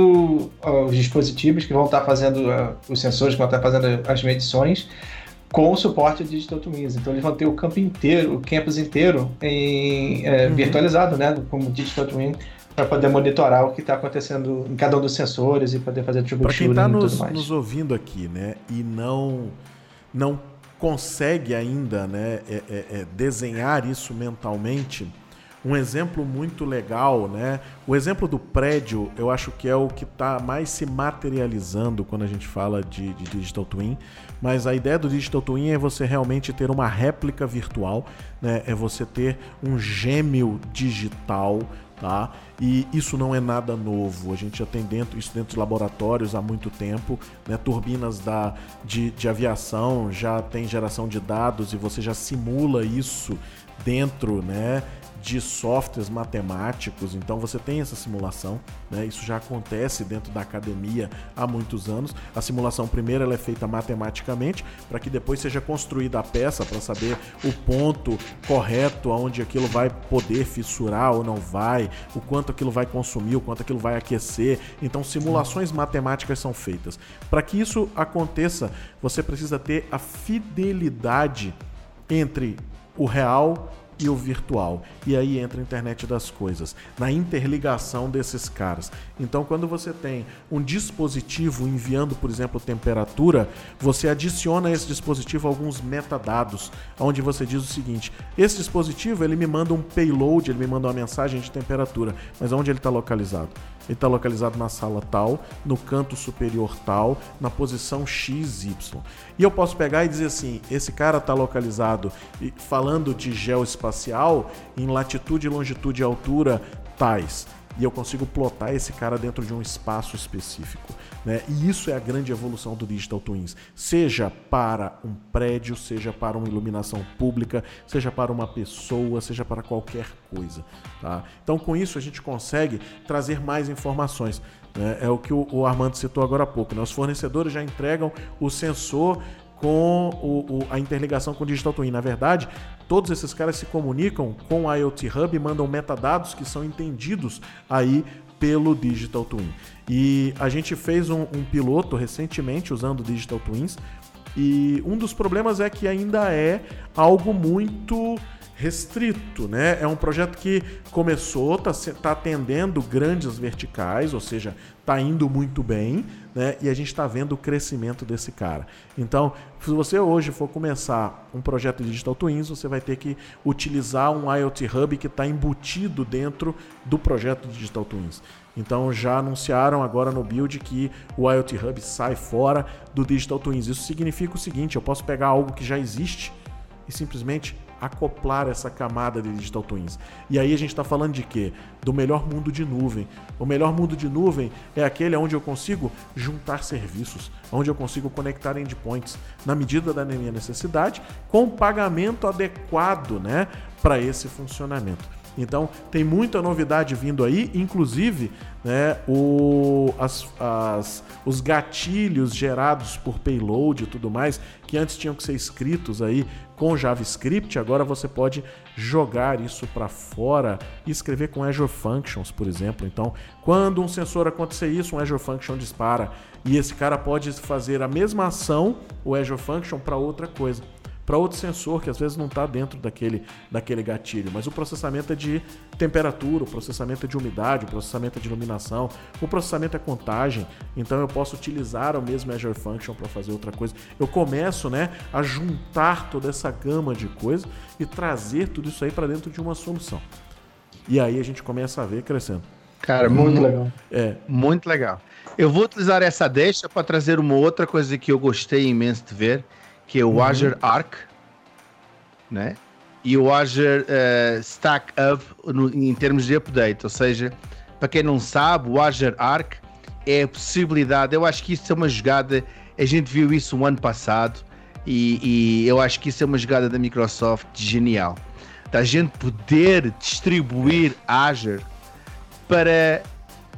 uh, os dispositivos que vão estar fazendo, uh, os sensores que vão estar fazendo as medições, com o suporte de Digital Twins. Então eles vão ter o campo inteiro, o campus inteiro em, é, uhum. virtualizado, né, como Digital Twin para poder monitorar o que está acontecendo em cada um dos sensores e poder fazer troubleshooting tá e tudo mais. nos ouvindo aqui, né, e não não consegue ainda, né, é, é, é desenhar isso mentalmente, Um exemplo muito legal, né? O exemplo do prédio, eu acho que é o que está mais se materializando quando a gente fala de, de, Digital Twin. Mas a ideia do Digital Twin é você realmente ter uma réplica virtual, né? É você ter um gêmeo digital tá? E isso não é nada novo. A gente já tem dentro isso dentro de laboratórios há muito tempo, né? Turbinas da, de, de aviação já tem geração de dados e você já simula isso dentro, né? De softwares matemáticos, então você tem essa simulação, né? isso já acontece dentro da academia há muitos anos. A simulação primeiro ela é feita matematicamente para que depois seja construída a peça para saber o ponto correto aonde aquilo vai poder fissurar ou não vai, o quanto aquilo vai consumir, o quanto aquilo vai aquecer. Então simulações matemáticas são feitas. Para que isso aconteça, você precisa ter a fidelidade entre o real e o virtual. E aí entra a internet das coisas, na interligação desses caras. Então, quando você tem um dispositivo enviando, por exemplo, temperatura, você adiciona a esse dispositivo alguns metadados, onde você diz o seguinte: esse dispositivo ele me manda um payload, ele me manda uma mensagem de temperatura, mas onde ele está localizado? Ele está localizado na sala tal, no canto superior tal, na posição XY. E eu posso pegar e dizer assim: esse cara está localizado, falando de geoespacial, em latitude, longitude e altura tais e eu consigo plotar esse cara dentro de um espaço específico. Né? E isso é a grande evolução do Digital Twins. Seja para um prédio, seja para uma iluminação pública, seja para uma pessoa, seja para qualquer coisa. Tá? Então, com isso, a gente consegue trazer mais informações. Né? É o que o Armando citou agora há pouco. Né? Os fornecedores já entregam o sensor com o, o, a interligação com o Digital Twin. Na verdade, todos esses caras se comunicam com o IoT Hub e mandam metadados que são entendidos aí pelo Digital Twin. E a gente fez um, um piloto recentemente usando Digital Twins e um dos problemas é que ainda é algo muito restrito, né? É um projeto que começou, está tá atendendo grandes verticais, ou seja, está indo muito bem, né? E a gente está vendo o crescimento desse cara. Então, se você hoje for começar um projeto de Digital Twins, você vai ter que utilizar um IoT Hub que está embutido dentro do projeto de Digital Twins. Então já anunciaram agora no build que o IoT Hub sai fora do Digital Twins. Isso significa o seguinte: eu posso pegar algo que já existe e simplesmente acoplar essa camada de digital twins. E aí a gente está falando de quê? Do melhor mundo de nuvem. O melhor mundo de nuvem é aquele onde eu consigo juntar serviços, onde eu consigo conectar endpoints na medida da minha necessidade, com pagamento adequado, né, para esse funcionamento. Então tem muita novidade vindo aí, inclusive né, o, as, as, os gatilhos gerados por payload e tudo mais, que antes tinham que ser escritos aí com JavaScript, agora você pode jogar isso para fora e escrever com Azure Functions, por exemplo. Então, quando um sensor acontecer isso, um Azure Function dispara e esse cara pode fazer a mesma ação, o Azure Function, para outra coisa para outro sensor que às vezes não está dentro daquele, daquele gatilho, mas o processamento é de temperatura, o processamento é de umidade, o processamento é de iluminação, o processamento é contagem, então eu posso utilizar o mesmo Azure Function para fazer outra coisa. Eu começo né, a juntar toda essa gama de coisas e trazer tudo isso aí para dentro de uma solução. E aí a gente começa a ver crescendo. Cara, muito legal. É. Muito legal. Eu vou utilizar essa deixa para trazer uma outra coisa que eu gostei imenso de ver, que é o uhum. Azure Arc, né? E o Azure uh, Stack Hub no, em termos de update, ou seja, para quem não sabe, o Azure Arc é a possibilidade, eu acho que isso é uma jogada, a gente viu isso o ano passado, e, e eu acho que isso é uma jogada da Microsoft genial. Da gente poder distribuir Azure para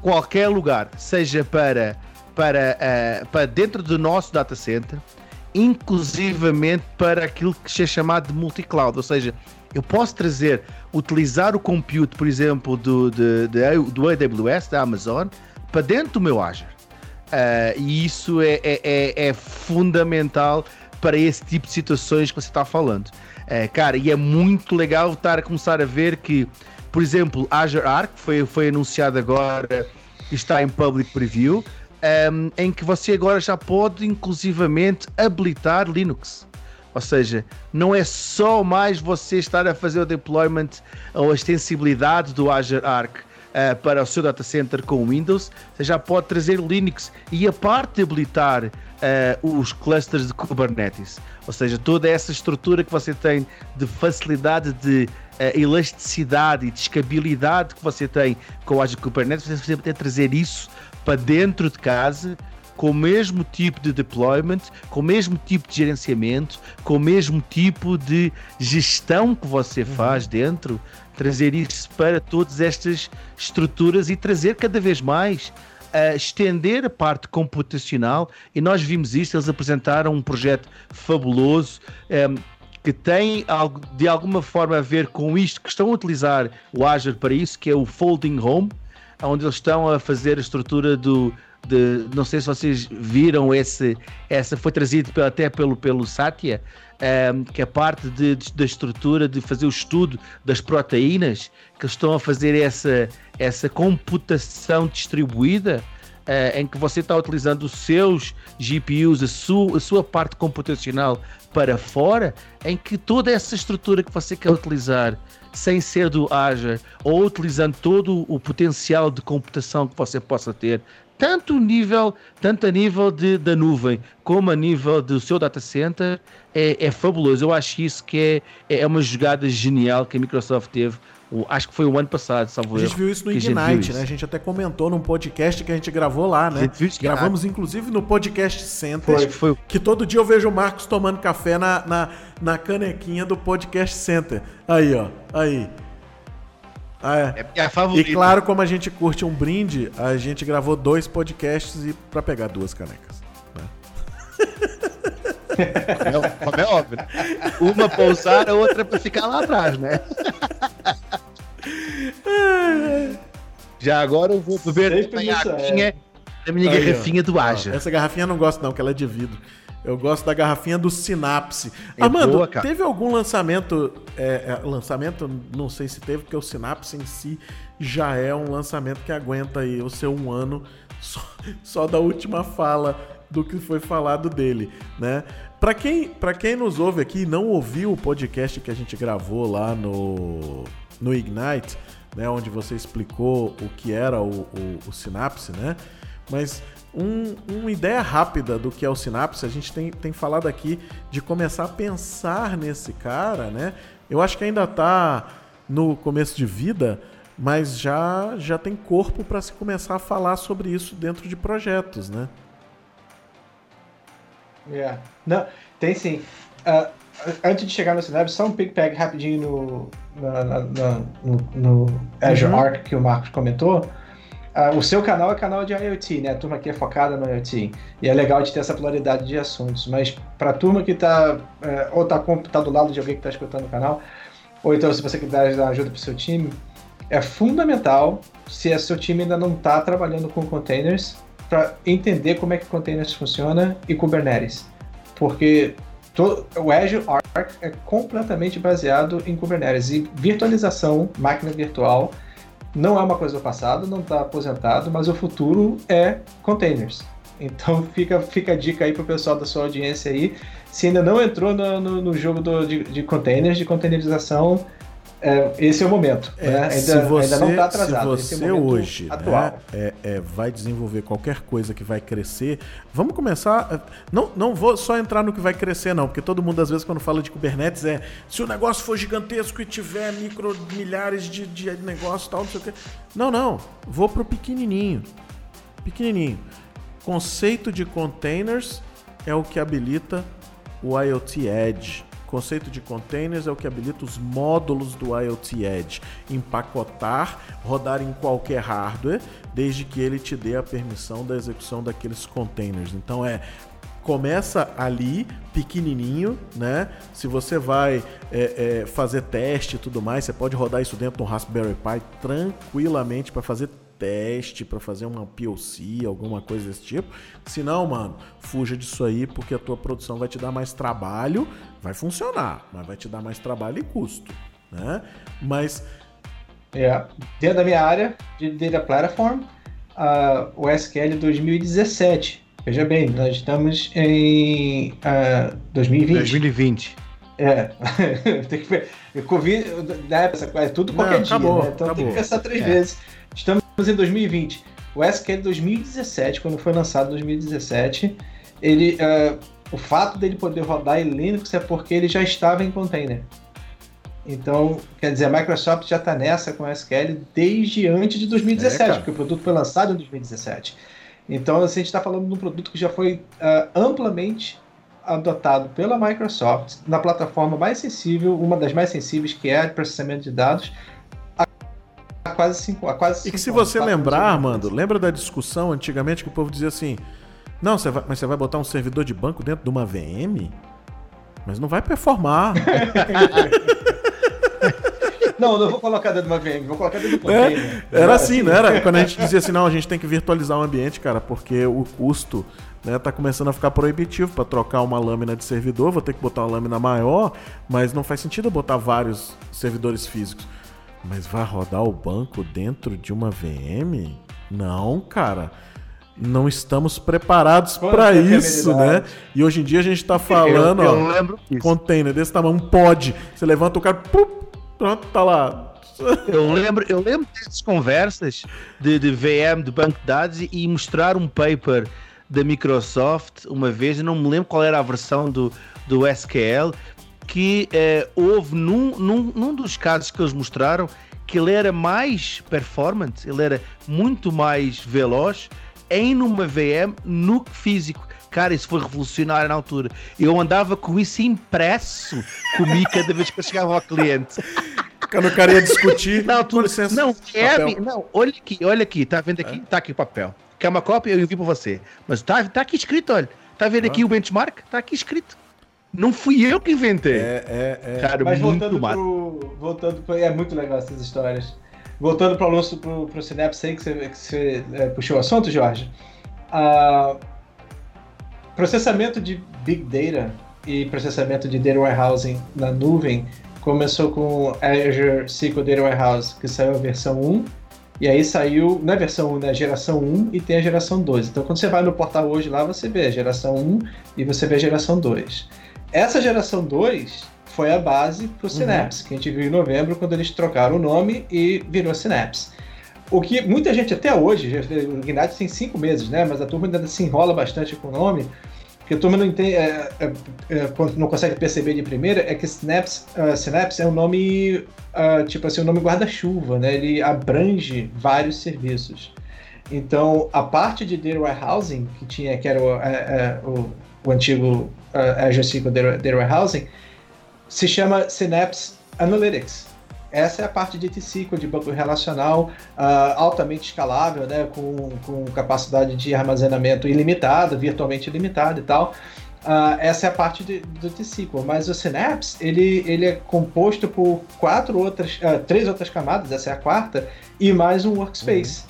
qualquer lugar, seja para, para, uh, para dentro do nosso data center, inclusivamente para aquilo que é chamado de multi-cloud, ou seja, eu posso trazer, utilizar o compute, por exemplo, do, de, de, do AWS, da Amazon, para dentro do meu Azure. Uh, e isso é, é, é, é, fundamental para esse tipo de situações que você está falando. Uh, cara, e é muito legal estar a começar a ver que, por exemplo, Azure Arc foi, foi anunciado agora, está em public preview um, em que você agora já pode inclusivamente habilitar Linux. Ou seja, não é só mais você estar a fazer o deployment ou a extensibilidade do Azure Arc uh, para o seu data center com Windows, você já pode trazer Linux e a parte de habilitar uh, os clusters de Kubernetes. Ou seja, toda essa estrutura que você tem de facilidade de uh, elasticidade e de escabilidade que você tem com o Azure Kubernetes, você pode trazer isso para dentro de casa com o mesmo tipo de deployment, com o mesmo tipo de gerenciamento, com o mesmo tipo de gestão que você uhum. faz dentro, trazer isso para todas estas estruturas e trazer cada vez mais a estender a parte computacional e nós vimos isto, eles apresentaram um projeto fabuloso um, ehm, que tem de alguma forma a ver com isto, que estão a utilizar o Azure para isso, que é o Folding Home, onde eles estão a fazer a estrutura do, de, não sei se vocês viram esse, essa foi trazido até pelo, pelo Satya, um, ehm, que é parte de, de, da estrutura de fazer o estudo das proteínas, que estão a fazer essa, essa computação distribuída, uh, em que você está utilizando os seus GPUs, a sua, a sua parte computacional para fora, em que toda essa estrutura que você quer utilizar sem ser do Azure ou utilizando todo o potencial de computação que você possa ter tanto nível, tanto a nível de, da nuvem como a nível do seu data center, é, é fabuloso. Eu acho isso que é, é uma jogada genial que a Microsoft teve. O, acho que foi o ano passado, salvo A gente viu isso no Ignite, né? A gente até comentou num podcast que a gente gravou lá, né? Gravamos inclusive no Podcast Center. Foi, foi. Que todo dia eu vejo o Marcos tomando café na, na, na canequinha do Podcast Center. Aí, ó. Aí. Ah, é. é minha favorita. E claro, como a gente curte um brinde, a gente gravou dois podcasts e para pegar duas canecas. Né? (laughs) Como é, óbvio. Né? Uma pra usar, a outra pra ficar lá atrás, né? Já agora eu vou beber a minha, é. a minha Aí, garrafinha ó. do Aja. Essa garrafinha eu não gosto não, que ela é de vidro. Eu gosto da garrafinha do Synapse. É Armando, boa, teve algum lançamento? É, é, lançamento, não sei se teve, porque o Synapse em si já é um lançamento que aguenta aí o seu um ano (laughs) só, só da última fala do que foi falado dele, né? Para quem, quem nos ouve aqui e não ouviu o podcast que a gente gravou lá no, no Ignite, né, onde você explicou o que era o, o, o Synapse, né? Mas um, uma ideia rápida do que é o Synapse, a gente tem, tem falado aqui de começar a pensar nesse cara, né? Eu acho que ainda está no começo de vida, mas já, já tem corpo para se começar a falar sobre isso dentro de projetos, né? Yeah. Não, tem sim. Uh, antes de chegar no Synapse, só um pig-peg rapidinho no, no, no, Azure uhum. Arc que o Marcos comentou. Uh, o seu canal é canal de IoT, né? A turma aqui é focada no IoT. E é legal de ter essa pluralidade de assuntos. Mas para a turma que está é, ou está tá do lado de alguém que está escutando o canal, ou então se você quiser dar ajuda para o seu time, é fundamental, se o seu time ainda não está trabalhando com containers, para entender como é que containers funciona e Kubernetes. Porque todo, o Azure Arc é completamente baseado em Kubernetes. E virtualização, máquina virtual, não é uma coisa do passado, não está aposentado, mas o futuro é containers. Então (laughs) fica, fica a dica aí para o pessoal da sua audiência aí. Se ainda não entrou no, no, no jogo do, de, de containers, de containerização, é, esse é o momento. É, né? ainda, você, ainda, não está atrasado. Se você é hoje né, é, é, vai desenvolver qualquer coisa que vai crescer, vamos começar. É, não, não vou só entrar no que vai crescer, não, porque todo mundo, às vezes, quando fala de Kubernetes, é se o negócio for gigantesco e tiver micro milhares de, de negócios e tal, não sei o quê. Não, não. Vou pro pequenininho. Pequenininho. Conceito de containers é o que habilita o IoT Edge conceito de containers é o que habilita os módulos do IoT Edge empacotar, rodar em qualquer hardware, desde que ele te dê a permissão da execução daqueles containers. Então é começa ali pequenininho, né? Se você vai é, é, fazer teste e tudo mais, você pode rodar isso dentro do Raspberry Pi tranquilamente para fazer teste, para fazer uma POC, alguma coisa desse tipo. Se não, mano, fuja disso aí porque a tua produção vai te dar mais trabalho, vai funcionar, mas vai te dar mais trabalho e custo, né? Mas é, dentro da minha área de Data Platform, uh, o SQL 2017 Veja bem, nós estamos em uh, 2020. 2020. É. (laughs) tem que ver. Covid, né, é tudo qualquer Não, acabou, dia, né? Então acabou. tem que pensar três é. vezes. Estamos em 2020. O SQL 2017, quando foi lançado em 2017, ele, uh, o fato dele poder rodar em Linux é porque ele já estava em container. Então, quer dizer, a Microsoft já está nessa com o SQL desde antes de 2017, é, porque o produto foi lançado em 2017. Então, assim, a gente está falando de um produto que já foi uh, amplamente adotado pela Microsoft na plataforma mais sensível, uma das mais sensíveis, que é a processamento de dados, há quase cinco, há quase E que se você lembrar, Armando, lembra da discussão antigamente que o povo dizia assim: não, você vai, mas você vai botar um servidor de banco dentro de uma VM? Mas não vai performar. (laughs) Não, não vou colocar dentro de uma VM, vou colocar dentro do é, container. É, era assim, não era? Quando a gente dizia assim, não, a gente tem que virtualizar o ambiente, cara, porque o custo né, tá começando a ficar proibitivo para trocar uma lâmina de servidor, vou ter que botar uma lâmina maior, mas não faz sentido botar vários servidores físicos. Mas vai rodar o banco dentro de uma VM? Não, cara. Não estamos preparados para é isso, né? E hoje em dia a gente está falando, eu, eu ó, lembro container desse tamanho, um pod. Você levanta o cara, pronto, tá lá. (laughs) Eu lembro, eu lembro dessas conversas de, de VM, de banco de dados e mostrar um paper da Microsoft uma vez, eu não me lembro qual era a versão do, do SQL, que eh, houve num, num, num dos casos que eles mostraram que ele era mais performance, ele era muito mais veloz em numa VM no que físico. Cara, isso foi revolucionário na altura. Eu andava com isso impresso comigo cada vez que eu chegava ao cliente. Quando o cara ia discutir. Não, tu, licença, não, é, não, olha aqui, olha aqui, tá vendo aqui? É? Tá aqui o papel. Quer uma cópia? Eu envio pra você. Mas tá, tá aqui escrito, olha. Tá vendo aqui o benchmark? Tá aqui escrito. Não fui eu que inventei. É, é, é. Cara, Mas voltando pro, voltando pro, É muito legal essas histórias. Voltando para o anúncio pro, pro Synapse aí que você, que você é, puxou o assunto, Jorge. Processamento de Big Data e processamento de Data Warehousing na nuvem começou com Azure SQL Data Warehouse, que saiu a versão 1, e aí saiu, na é versão 1, né, geração 1 e tem a geração 2. Então quando você vai no portal hoje lá, você vê a geração 1 e você vê a geração 2. Essa geração 2 foi a base para o Synapse, uhum. que a gente viu em novembro, quando eles trocaram o nome e virou Synapse. O que muita gente até hoje, o Ignite tem cinco meses, né? Mas a turma ainda se enrola bastante com o nome, porque a turma não, entende, é, é, é, não consegue perceber de primeira, é que Synapse, uh, Synapse é um nome, uh, tipo assim, um nome guarda-chuva, né? Ele abrange vários serviços. Então, a parte de Data Warehousing, que tinha, que era o, é, é, o, o antigo uh, Azure SQL Data Warehousing, se chama Synapse Analytics. Essa é a parte de T-SQL, de banco relacional, uh, altamente escalável, né, com, com capacidade de armazenamento ilimitada, virtualmente ilimitada e tal. Uh, essa é a parte de, do T-SQL, mas o Synapse ele, ele é composto por quatro outras, uh, três outras camadas, essa é a quarta, e mais um workspace. Uhum.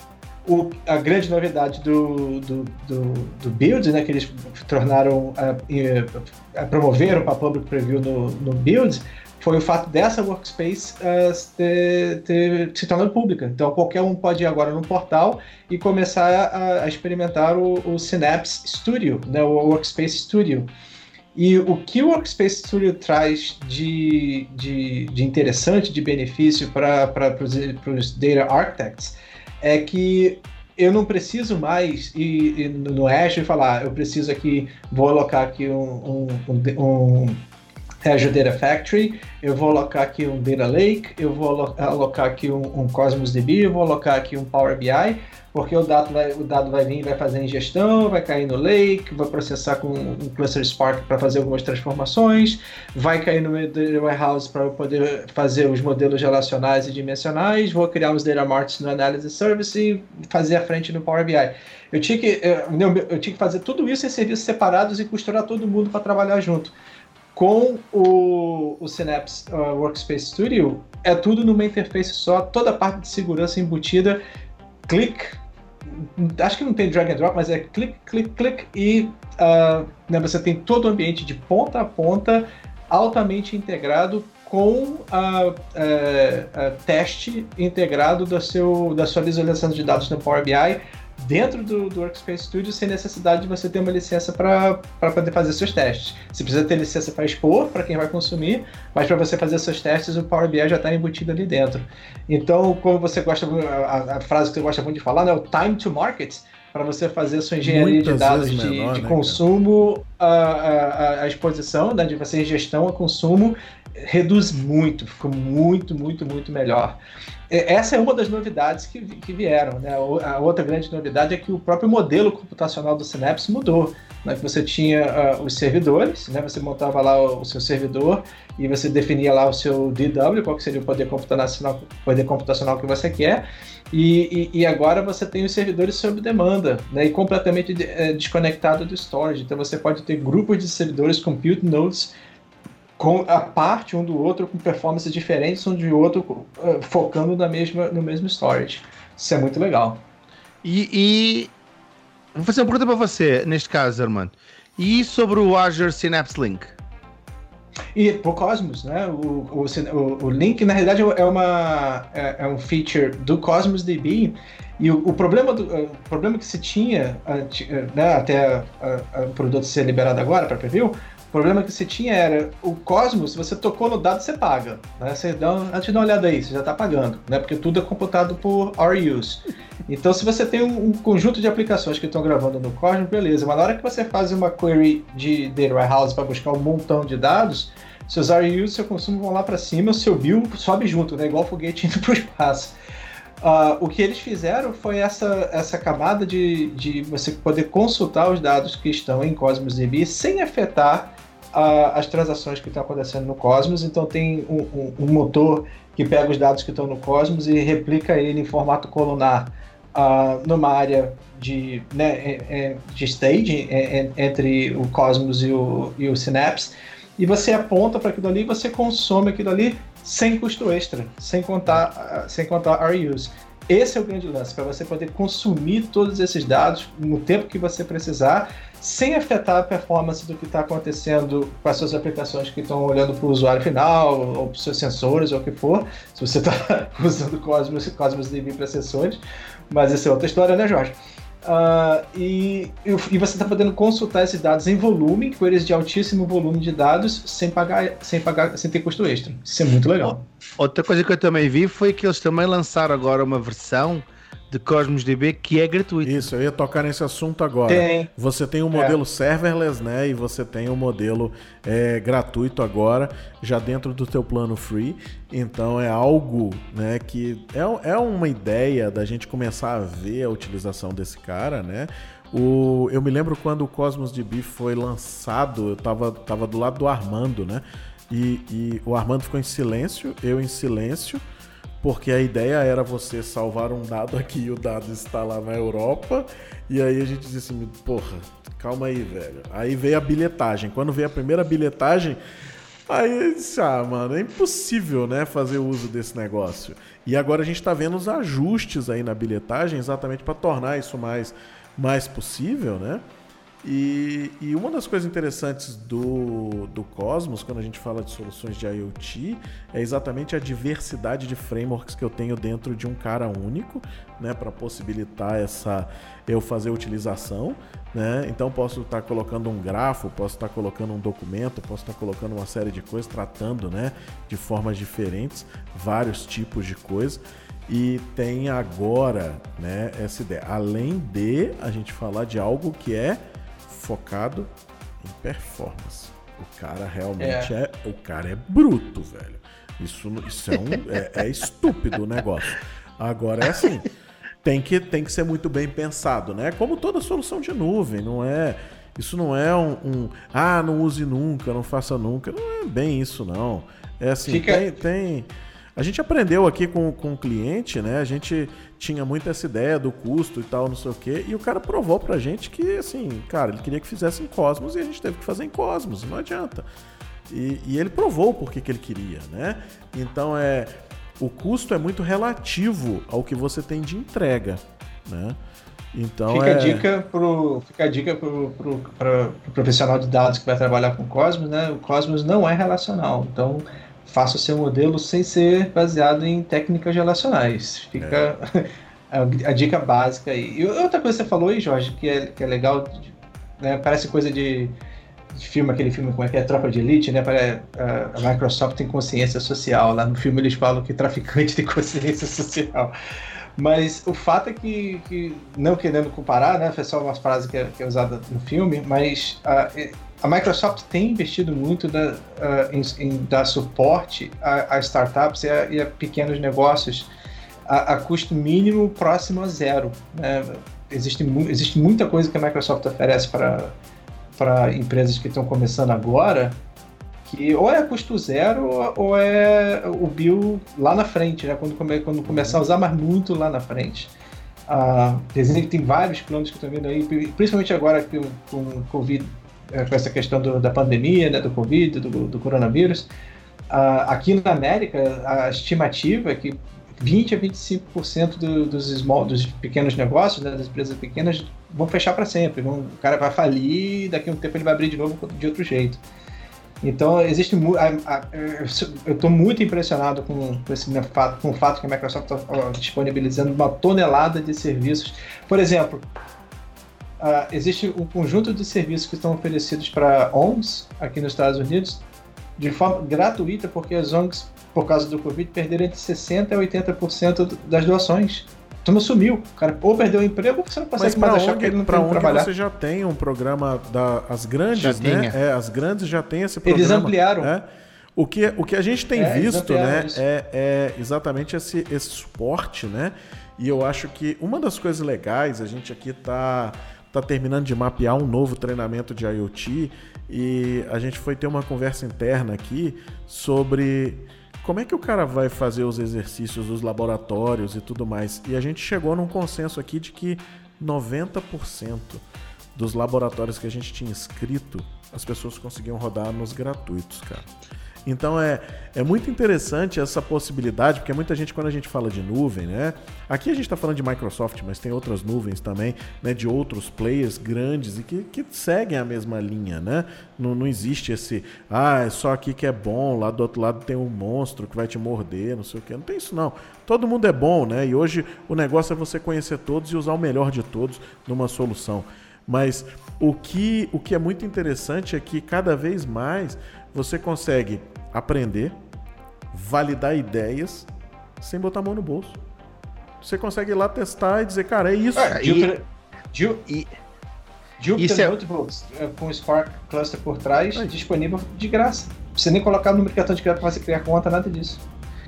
O, a grande novidade do, do, do, do Build, né, que eles tornaram, uh, promoveram para Public Preview no, no Build, foi o fato dessa workspace uh, ter, ter, se tornando pública. Então qualquer um pode ir agora no portal e começar a, a experimentar o, o, Synapse Studio, né, o Workspace Studio. E o que o Workspace Studio traz de, de, de interessante, de benefício para os data architects é que eu não preciso mais ir, ir no Azure e falar, eu preciso aqui, vou alocar aqui um, um, um, Azure Data Factory, eu vou alocar aqui um Data Lake, eu vou alocar aqui um, um Cosmos DB, eu vou alocar aqui um Power BI, porque o dado vai, o dado vai vir, vai fazer a ingestão, vai cair no Lake, vai processar com um Cluster Spark para fazer algumas transformações, vai cair no Data Warehouse para poder fazer os modelos relacionais e dimensionais, vou criar os Data Marts no Analysis Service e fazer a frente no Power BI. Eu tinha que, eu, eu tinha que fazer tudo isso em serviços separados e costurar todo mundo para trabalhar junto com o, o Synapse uh, Workspace Studio, é tudo numa interface só, toda a parte de segurança embutida, clique, acho que não tem drag and drop, mas é clique, clique, clique e uh, né, você tem todo o ambiente de ponta a ponta, altamente integrado com a, teste integrado do seu, da sua visualização de dados no Power BI dentro do, do, Workspace Studio sem necessidade de você ter uma licença para poder fazer seus testes. Você precisa ter licença para expor para quem vai consumir, mas para você fazer seus testes o Power BI já está embutido ali dentro. Então, como você gosta, a, a, frase que você gosta muito de falar, né, o time to market, para você fazer sua engenharia Muitas de dados de, menor, de né, consumo, a, a, a, exposição, né, de você gestão a consumo, reduz muito, ficou muito, muito, muito melhor. Essa é uma das novidades que, que vieram. Né? A outra grande novidade é que o próprio modelo computacional do Synapse mudou. Né? Você tinha uh, os servidores, né? você montava lá o, o, seu servidor e você definia lá o seu DW, qual que seria o poder computacional, poder computacional que você quer. E, e, e, agora você tem os servidores sob demanda né, e completamente de, é, desconectado do storage. Então você pode ter grupos de servidores compute nodes com a parte um do outro com performances diferentes um de outro uh, focando na mesma, no mesmo storage. Isso é muito legal. E, e... vou fazer uma pergunta para você, neste caso, Armando. E sobre o Azure Synapse Link? E por Cosmos, né? O, o, o, Link, na realidade, é, uma, é, é, um feature do Cosmos DB. E o, o problema, do, o problema que se tinha né, até o produto ser liberado agora para preview o problema que você tinha era o Cosmos, se você tocou no dado, você paga. Né? Você dá, antes de dar uma olhada aí, você já está pagando, né? Porque tudo é computado por RUs. Então, se você tem um, um conjunto de aplicações que estão gravando no Cosmos, beleza. Mas na hora que você faz uma query de Data Warehouse para buscar um montão de dados, seus RUs, seu consumo vão lá para cima, o seu bill sobe junto, né? Igual foguete (laughs) indo para o espaço. Uh, o que eles fizeram foi essa, essa camada de, de você poder consultar os dados que estão em Cosmos DB sem afetar uh, as transações que estão acontecendo no Cosmos. Então tem um, um, um, motor que pega os dados que estão no Cosmos e replica ele em formato colunar uh, numa área de, né, é, é, de stage é, entre o Cosmos e o, e o Synapse. E você aponta para aquilo ali, você consome aquilo ali sem custo extra, sem contar, sem contar RUs. Esse é o grande lance, para você poder consumir todos esses dados no tempo que você precisar, sem afetar a performance do que está acontecendo com as suas aplicações que estão olhando para o usuário final, ou para os seus sensores, ou o que for, se você está (laughs) usando Cosmos, Cosmos DB para sensores. Mas essa é outra história, né, Jorge? Uh, e, e você está podendo consultar esses dados em volume, queries de altíssimo volume de dados, sem pagar, sem pagar, sem ter custo extra. Isso é muito legal. Outra coisa que eu também vi foi que eles também lançaram agora uma versão de Cosmos DB que é gratuito. Isso, eu ia tocar nesse assunto agora. Tem. Você tem o um modelo é. serverless, né? E você tem o um modelo é, gratuito agora, já dentro do teu plano free. Então é algo, né? Que é, é uma ideia da gente começar a ver a utilização desse cara, né? O, eu me lembro quando o Cosmos DB foi lançado, eu tava, tava do lado do Armando, né? E, e o Armando ficou em silêncio, eu em silêncio porque a ideia era você salvar um dado aqui e o dado está lá na Europa. E aí a gente disse assim, porra, calma aí, velho. Aí veio a bilhetagem. Quando veio a primeira bilhetagem, aí eu disse, ah, mano, é impossível, né, fazer uso desse negócio. E agora a gente está vendo os ajustes aí na bilhetagem exatamente para tornar isso mais, mais possível, né? E, e, uma das coisas interessantes do, do Cosmos, quando a gente fala de soluções de IoT, é exatamente a diversidade de frameworks que eu tenho dentro de um cara único, né, para possibilitar essa eu fazer utilização, né? Então posso estar tá colocando um grafo, posso estar tá colocando um documento, posso estar tá colocando uma série de coisas, tratando, né, de formas diferentes, vários tipos de coisas. E tem agora, né, essa ideia, além de a gente falar de algo que é focado em performance. O cara realmente é, é o cara é bruto, velho. Isso, isso é, um, é, é estúpido o negócio. Agora é assim, tem que, tem que ser muito bem pensado, né? Como toda solução de nuvem, não é. Isso não é um, um, ah, não use nunca, não faça nunca. Não é bem isso, não. É assim, Fica... tem, tem a gente aprendeu aqui com, com o cliente, né? A gente tinha muito essa ideia do custo e tal, não sei o quê, e o cara provou pra gente que, assim, cara, ele queria que fizesse em Cosmos e a gente teve que fazer em Cosmos, não adianta. E, e ele provou por que, que ele queria, né? Então é. O custo é muito relativo ao que você tem de entrega, né? Então fica, é... a dica pro, fica a dica pro, pro, pro, pro profissional de dados que vai trabalhar com Cosmos, né? O Cosmos não é relacional. Então, faça o seu modelo sem ser baseado em técnicas relacionais. Fica. É. (laughs) a, a dica básica aí. E outra coisa que você falou aí, Jorge, que é, que é legal, né, parece coisa de, de filme, aquele filme como é que é Tropa de Elite, né? A, a Microsoft tem consciência social. Lá no filme eles falam que traficante tem (laughs) consciência social. Mas o fato é que, que não querendo comparar, né? Foi só uma frase que é, que é usada no filme, mas a, a Microsoft tem investido muito da, uh, em, em, dar suporte a, a startups e a, e a, pequenos negócios a, a, custo mínimo próximo a zero. Né? Existe, existe muita coisa que a Microsoft oferece para empresas que estão começando agora que ou é custo zero ou é o bill lá na frente, né? quando, come, quando começar a usar, mas muito lá na frente. Ah, tem vários planos que estão vindo aí, principalmente agora com, o Covid, com essa questão do, da pandemia, né, do Covid, do, do coronavírus. Ah, aqui na América, a estimativa é que 20 a 25% do, dos, small, dos pequenos negócios, né, das empresas pequenas, vão fechar para sempre. Vão, o cara vai falir daqui a um tempo ele vai abrir de novo de outro jeito. Então, existe eu estou muito impressionado com, com, esse com o fato que a Microsoft está disponibilizando uma tonelada de serviços. Por exemplo, uh, existe um conjunto de serviços que estão oferecidos para ONGs aqui nos Estados Unidos de forma gratuita, porque as ONGs, por causa do Covid, perderam entre 60% a 80% das doações turma sumiu. O cara ou perdeu o emprego ou você não consegue mais achar que ele não pra tem trabalhar. você já tem um programa da as grandes, né? É, as grandes já tem esse programa. Eles ampliaram. É. O que, o que a gente tem é, visto, né, é, é, exatamente esse, esse suporte, né? E eu acho que uma das coisas legais, a gente aqui tá, tá terminando de mapear um novo treinamento de IoT e a gente foi ter uma conversa interna aqui sobre como é que o cara vai fazer os exercícios dos laboratórios e tudo mais? E a gente chegou num consenso aqui de que 90% dos laboratórios que a gente tinha inscrito, as pessoas conseguiam rodar nos gratuitos, cara. Então é, é muito interessante essa possibilidade, porque muita gente, quando a gente fala de nuvem, né? Aqui a gente está falando de Microsoft, mas tem outras nuvens também, né? De outros players grandes e que, que seguem a mesma linha, né? Não, não existe esse, ah, é só aqui que é bom, lá do outro lado tem um monstro que vai te morder, não sei o que. Não tem isso, não. Todo mundo é bom, né? E hoje o negócio é você conhecer todos e usar o melhor de todos numa solução. Mas o que, o que é muito interessante é que cada vez mais você consegue aprender, validar ideias sem botar a mão no bolso. Você consegue ir lá testar e dizer, cara, é isso. É, Jupyter, e, Jupyter é... Notebooks é, com Spark Cluster por trás, Aí. disponível de graça. Não precisa nem colocar no número de cartão de crédito para você criar conta, nada disso.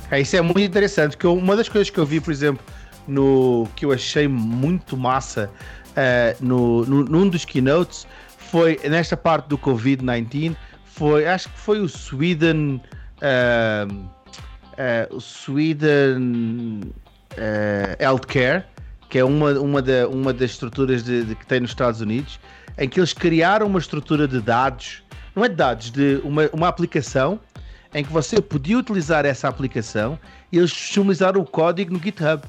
É, isso é muito interessante, porque uma das coisas que eu vi, por exemplo, no que eu achei muito massa uh, no, no, num dos keynotes foi nesta parte do Covid-19 foi, acho que foi o Sweden, uh, uh, Sweden uh, Healthcare, que é uma, uma, da, uma das estruturas de, de, que tem nos Estados Unidos, em que eles criaram uma estrutura de dados, não é de dados, de uma, uma aplicação em que você podia utilizar essa aplicação e eles disponibilizaram o código no GitHub.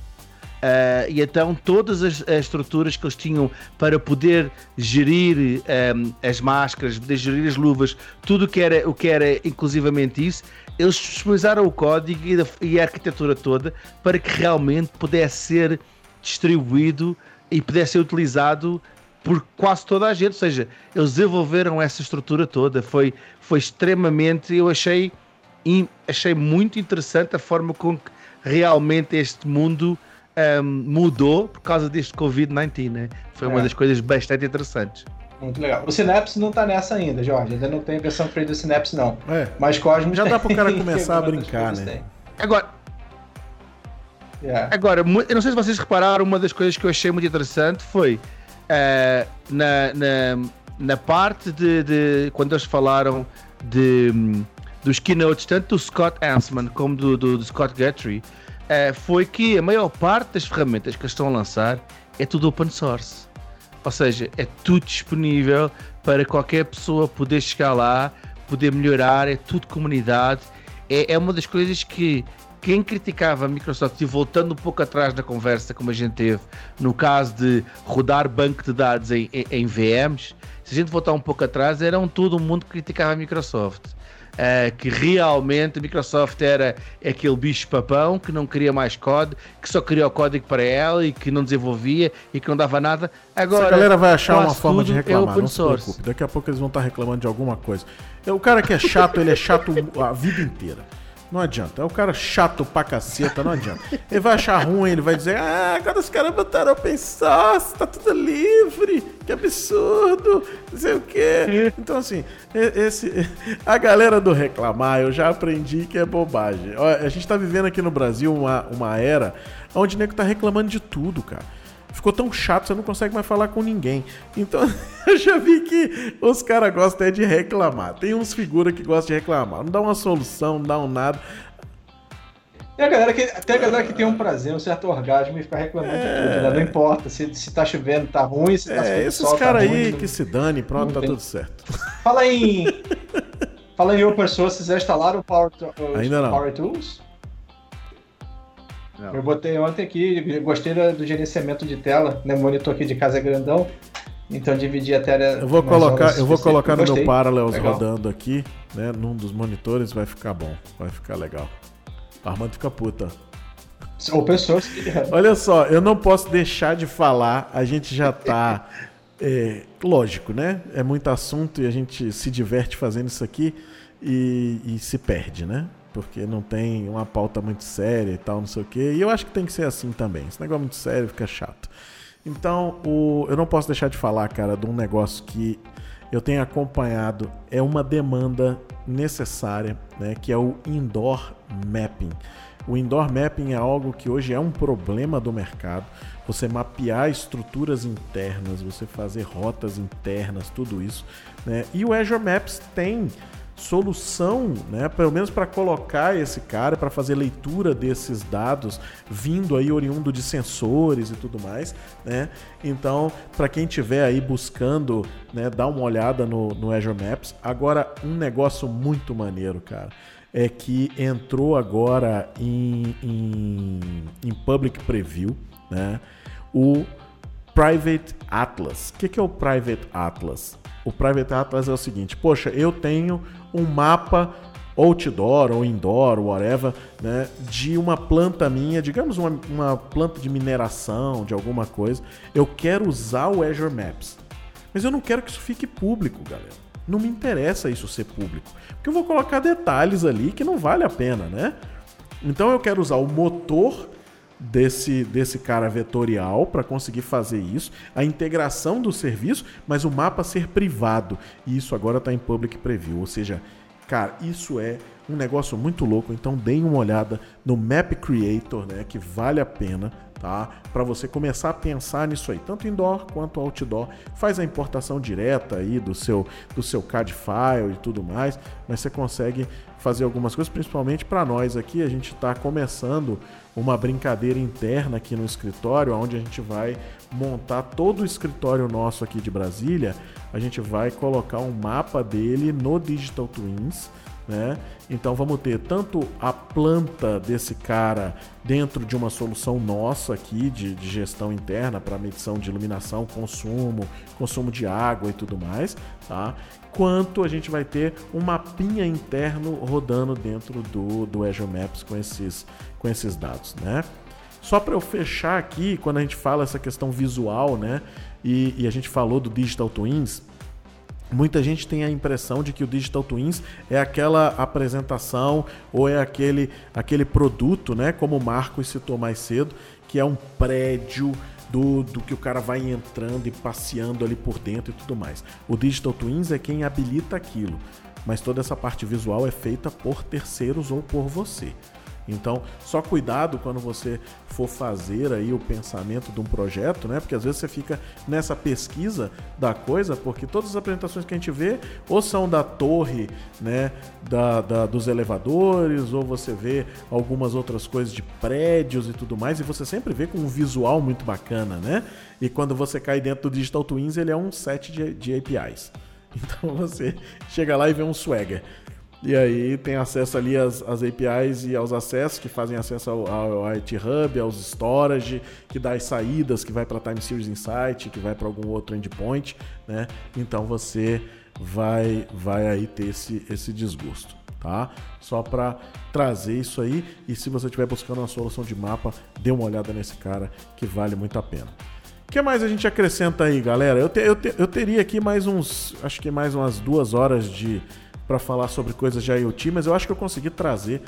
Uh, e então todas as, as, estruturas que eles tinham para poder gerir um, ehm, as máscaras, poder gerir as luvas, tudo que era, o que era inclusivamente isso, eles disponibilizaram o código e a, e a arquitetura toda para que realmente pudesse ser distribuído e pudesse ser utilizado por quase toda a gente, ou seja, eles desenvolveram essa estrutura toda, foi, foi extremamente, eu achei, achei muito interessante a forma com que realmente este mundo um, mudou por causa deste Covid-19, né? Foi é. uma das coisas bastante interessantes. Muito legal. O Synapse não tá nessa ainda, Jorge. Ainda não tem versão free do Synapse, não. É. Mas Cosmos Já dá pro cara (laughs) começar a brincar, né? Tem. Agora. Yeah. Agora, eu não sei se vocês repararam, uma das coisas que eu achei muito interessante foi uh, na, na, na, parte de, de, Quando eles falaram de, dos keynotes, tanto do Scott Ansman como do, do, do Scott Guthrie, é, foi que a maior parte das ferramentas que eles estão a lançar é tudo open source. Ou seja, é tudo disponível para qualquer pessoa poder chegar lá, poder melhorar, é tudo comunidade. É, é uma das coisas que quem criticava a Microsoft, e voltando um pouco atrás na conversa como a gente teve, no caso de rodar banco de dados em, em, em VMs, se a gente voltar um pouco atrás, era um todo mundo que criticava a Microsoft. Uh, que realmente a Microsoft era aquele bicho-papão que não queria mais código, que só queria o código para ela e que não desenvolvia e que não dava nada. Agora, Essa galera vai achar uma forma de reclamar, é não se preocupe. Daqui a pouco eles vão estar reclamando de alguma coisa. O cara que é chato, ele é chato a vida inteira. Não adianta. É o cara chato pra caceta, não adianta. Ele vai achar ruim, ele vai dizer: Ah, agora os caras botaram open source, tá tudo livre, que absurdo, não sei o quê. Então, assim, esse, a galera do reclamar, eu já aprendi que é bobagem. A gente tá vivendo aqui no Brasil uma, uma era onde o nego tá reclamando de tudo, cara ficou tão chato, você não consegue mais falar com ninguém. Então, (laughs) eu já vi que os caras gostam é de reclamar. Tem uns figuras que gostam de reclamar. Não dá uma solução, não dá um nada. Tem a galera que, tem, a galera que tem um prazer, um certo orgasmo e fica reclamando é... de tudo, né? Não importa se, se tá chovendo, tá ruim, se tá É, esses caras tá aí que se dane, pronto, tá tem. tudo certo. Fala em. Fala em open source, vocês já instalaram o Power, Ainda não. Power Tools? Não. Eu botei ontem aqui, gostei do gerenciamento de tela, né? Monitor aqui de casa é grandão, então dividi a tela. Eu vou colocar, eu vou colocar no meu Parallels legal. rodando aqui, né? Num dos monitores vai ficar bom, vai ficar legal. Armando fica puta. Open source. (laughs) Olha só, eu não posso deixar de falar, a gente já tá. (laughs) É, lógico, né? É muito assunto e a gente se diverte fazendo isso aqui e, e se perde, né? Porque não tem uma pauta muito séria e tal, não sei o quê. E eu acho que tem que ser assim também. Esse negócio muito sério fica chato. Então, o, eu não posso deixar de falar, cara, de um negócio que eu tenho acompanhado, é uma demanda necessária, né, que é o indoor mapping. O indoor mapping é algo que hoje é um problema do mercado. Você mapear estruturas internas, você fazer rotas internas, tudo isso. Né? E o Azure Maps tem solução, né, pelo menos para colocar esse cara, para fazer leitura desses dados vindo aí oriundo de sensores e tudo mais, né? Então, para quem tiver aí buscando, né, dar uma olhada no, no Azure Maps. Agora, um negócio muito maneiro, cara, é que entrou agora em, em, em public preview, né? O Private Atlas. O que, que é o Private Atlas? O Private Atlas é o seguinte: poxa, eu tenho um mapa outdoor ou indoor, whatever, né, de uma planta minha, digamos uma, uma planta de mineração, de alguma coisa. Eu quero usar o Azure Maps. Mas eu não quero que isso fique público, galera. Não me interessa isso ser público. Porque eu vou colocar detalhes ali que não vale a pena, né? Então eu quero usar o motor desse, desse cara vetorial para conseguir fazer isso, a integração do serviço, mas o mapa ser privado. E isso agora está em public preview, ou seja, cara, isso é um negócio muito louco. Então deem uma olhada no Map Creator, né, que vale a pena tá? Para você começar a pensar nisso aí, tanto indoor quanto outdoor. Faz a importação direta aí do seu do seu CAD file e tudo mais, mas você consegue fazer algumas coisas, principalmente para nós aqui, a gente está começando uma brincadeira interna aqui no escritório, onde a gente vai montar todo o escritório nosso aqui de Brasília, a gente vai colocar um mapa dele no Digital Twins né? Então vamos ter tanto a planta desse cara dentro de uma solução nossa aqui de, de gestão interna para medição de iluminação, consumo, consumo de água e tudo mais, tá? Quanto a gente vai ter um mapinha interno rodando dentro do, do Azure Maps com esses, com esses dados, né? Só para eu fechar aqui, quando a gente fala essa questão visual, né? E, e a gente falou do Digital Twins, Muita gente tem a impressão de que o Digital Twins é aquela apresentação ou é aquele, aquele produto, né? Como o Marcos citou mais cedo, que é um prédio do, do que o cara vai entrando e passeando ali por dentro e tudo mais. O Digital Twins é quem habilita aquilo, mas toda essa parte visual é feita por terceiros ou por você. Então, só cuidado quando você for fazer aí o pensamento de um projeto, né? Porque às vezes você fica nessa pesquisa da coisa, porque todas as apresentações que a gente vê ou são da torre, né, da, da, dos elevadores, ou você vê algumas outras coisas de prédios e tudo mais, e você sempre vê com um visual muito bacana, né? E quando você cai dentro do Digital Twins, ele é um set de, de APIs. (laughs) Então você chega lá e vê um Swagger. E aí tem acesso ali às, às APIs e aos acessos que fazem acesso ao, ao IT Hub, aos storage, que dá as saídas, que vai para Time Series Insight, que vai para algum outro endpoint, né? Então você vai vai aí ter esse, esse desgosto. tá? Só para trazer isso aí e se você estiver buscando uma solução de mapa, dê uma olhada nesse cara que vale muito a pena. O que mais a gente acrescenta aí, galera? Eu, te, eu, te, eu teria aqui mais uns, acho que mais umas duas horas de para falar sobre coisas de IoT, mas eu acho que eu consegui trazer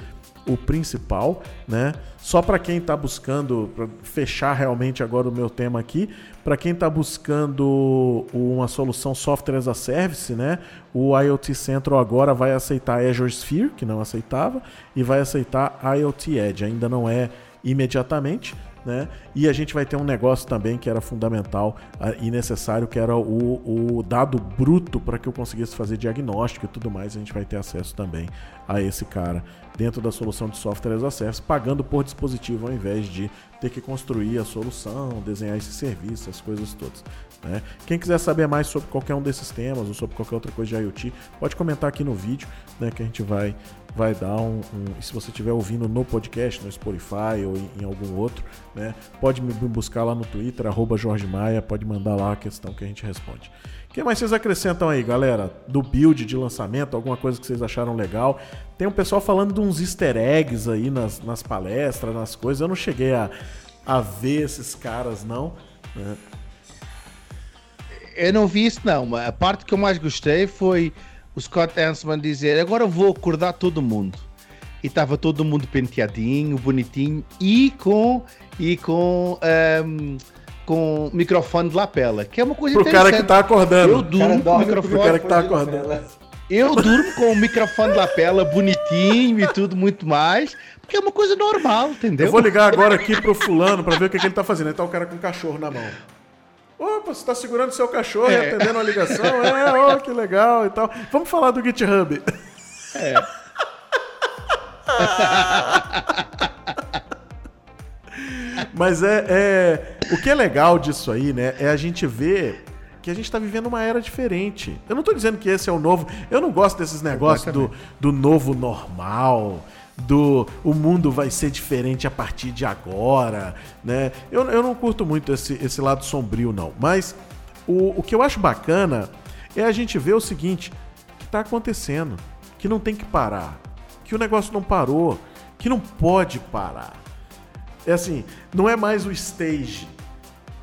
o principal, né? Só para quem está buscando, para fechar realmente agora o meu tema aqui, para quem está buscando uma solução software as a service, né? O IoT Central agora vai aceitar Azure Sphere, que não aceitava, e vai aceitar IoT Edge. Ainda não é imediatamente, né? E a gente vai ter um negócio também que era fundamental uh, e necessário, que era o, o dado bruto para que eu conseguisse fazer diagnóstico e tudo mais. A gente vai ter acesso também a esse cara dentro da solução de software as a service, pagando por dispositivo ao invés de ter que construir a solução, desenhar esse serviço, as coisas todas. Né? Quem quiser saber mais sobre qualquer um desses temas ou sobre qualquer outra coisa de IoT, pode comentar aqui no vídeo, né, que a gente vai vai dar um, um se você estiver ouvindo no podcast, no Spotify ou em, em, algum outro, né, pode me buscar lá no Twitter, arroba Jorge Maia, pode mandar lá a questão que a gente responde. O que mais vocês acrescentam aí, galera? Do build de lançamento, alguma coisa que vocês acharam legal? Tem um pessoal falando de uns easter eggs aí nas, nas palestras, nas coisas. Eu não cheguei a, a ver esses caras, não. Né? Eu não vi isso, não. A parte que eu mais gostei foi o Scott Hanselman dizer: agora vou acordar todo mundo. E estava todo mundo penteadinho, bonitinho e com. E com um, com microfone de lapela, que é uma coisa Pro cara que tá acordando. Eu durmo com o microfone. Pro cara que tá acordando. Eu durmo com o microfone de lapela bonitinho e tudo muito mais, porque é uma coisa normal, entendeu? Eu vou ligar agora aqui pro fulano para ver o que, que, ele tá fazendo. Aí tá o cara com o cachorro na mão. Opa, você tá segurando seu cachorro é. e atendendo a ligação? É, ó, oh, que legal e tal. Vamos falar do GitHub. É. (laughs) Mas é, é, O que é legal disso aí, né? É a gente ver que a gente está vivendo uma era diferente. Eu não estou dizendo que esse é o novo. Eu não gosto desses negócios do, do novo normal, do o mundo vai ser diferente a partir de agora, né? Eu, eu não curto muito esse, esse lado sombrio, não. Mas o, o que eu acho bacana é a gente ver o seguinte: que está acontecendo, que não tem que parar, que o negócio não parou, que não pode parar. É assim, não é mais o stage,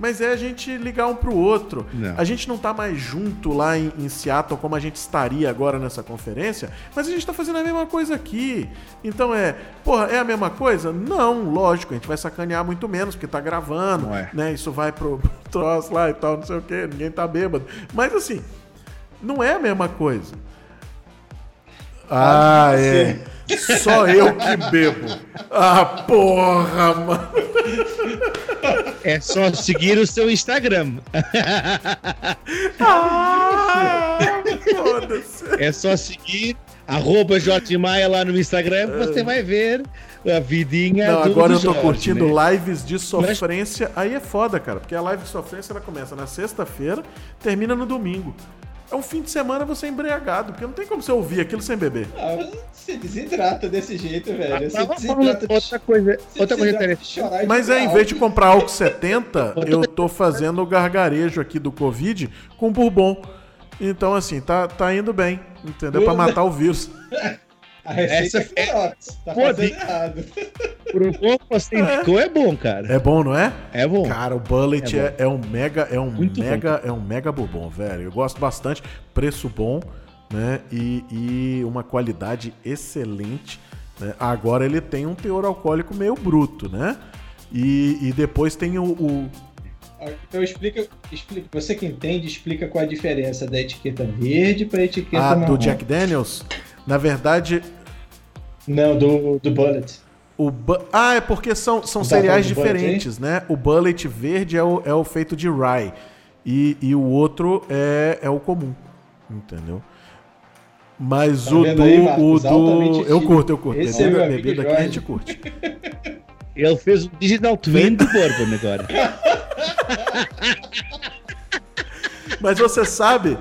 mas é a gente ligar um pro outro. Não. A gente não tá mais junto lá em, em, Seattle como a gente estaria agora nessa conferência, mas a gente tá fazendo a mesma coisa aqui. Então é, porra, é a mesma coisa? Não, lógico, a gente vai sacanear muito menos, porque tá gravando, é. né? Isso vai pro, (laughs) pro troço lá e tal, não sei o quê, ninguém tá bêbado. Mas assim, não é a mesma coisa. Ah, é. Só eu que bebo. Ah, porra, mano. É só seguir o seu Instagram. Ah, é só seguir arroba Maia lá no Instagram você vai ver a vidinha Não, agora eu tô Jorge, curtindo né? lives de sofrência. Aí é foda, cara, porque a live de sofrência ela começa na sexta-feira, termina no domingo é um fim de semana você é embriagado, porque não tem como você ouvir aquilo sem beber. Ah, você desidrata desse jeito, velho. Ah, você desidrata de... Outra coisa, outra coisa interessante. Mas é, em vez de comprar álcool 70, eu tô fazendo o gargarejo aqui do Covid com bourbon. Então, assim, tá, tá indo bem, entendeu? Pra matar o vírus. (laughs) A receita Essa é forte. Tá fazendo errado. (laughs) Pro bom que você indicou é bom, cara. É bom, não é? É bom. Cara, o Bullet é, é, é um mega, é um Muito mega, bom. é um mega bourbon, velho. Eu gosto bastante, preço bom, né? E, e uma qualidade excelente. Né? Agora ele tem um teor alcoólico meio bruto, né? E, e depois tem o, o... Então explica, explica, você que entende, explica qual a diferença da etiqueta verde para a etiqueta ah, marrom. do Jack Daniels? Na verdade. Não, do, do Bullet. O bu ah, é porque são, são cereais diferentes, né? O Bullet verde é o, é o feito de rye. E, e o outro é, é o comum. Entendeu? Mas tá o do. Aí, o do... Eu curto, eu curto. Esse bebida, é bebida aqui a gente curte. (laughs) Ele fez o Digital Twin do Bourbon agora. (laughs) Mas você sabe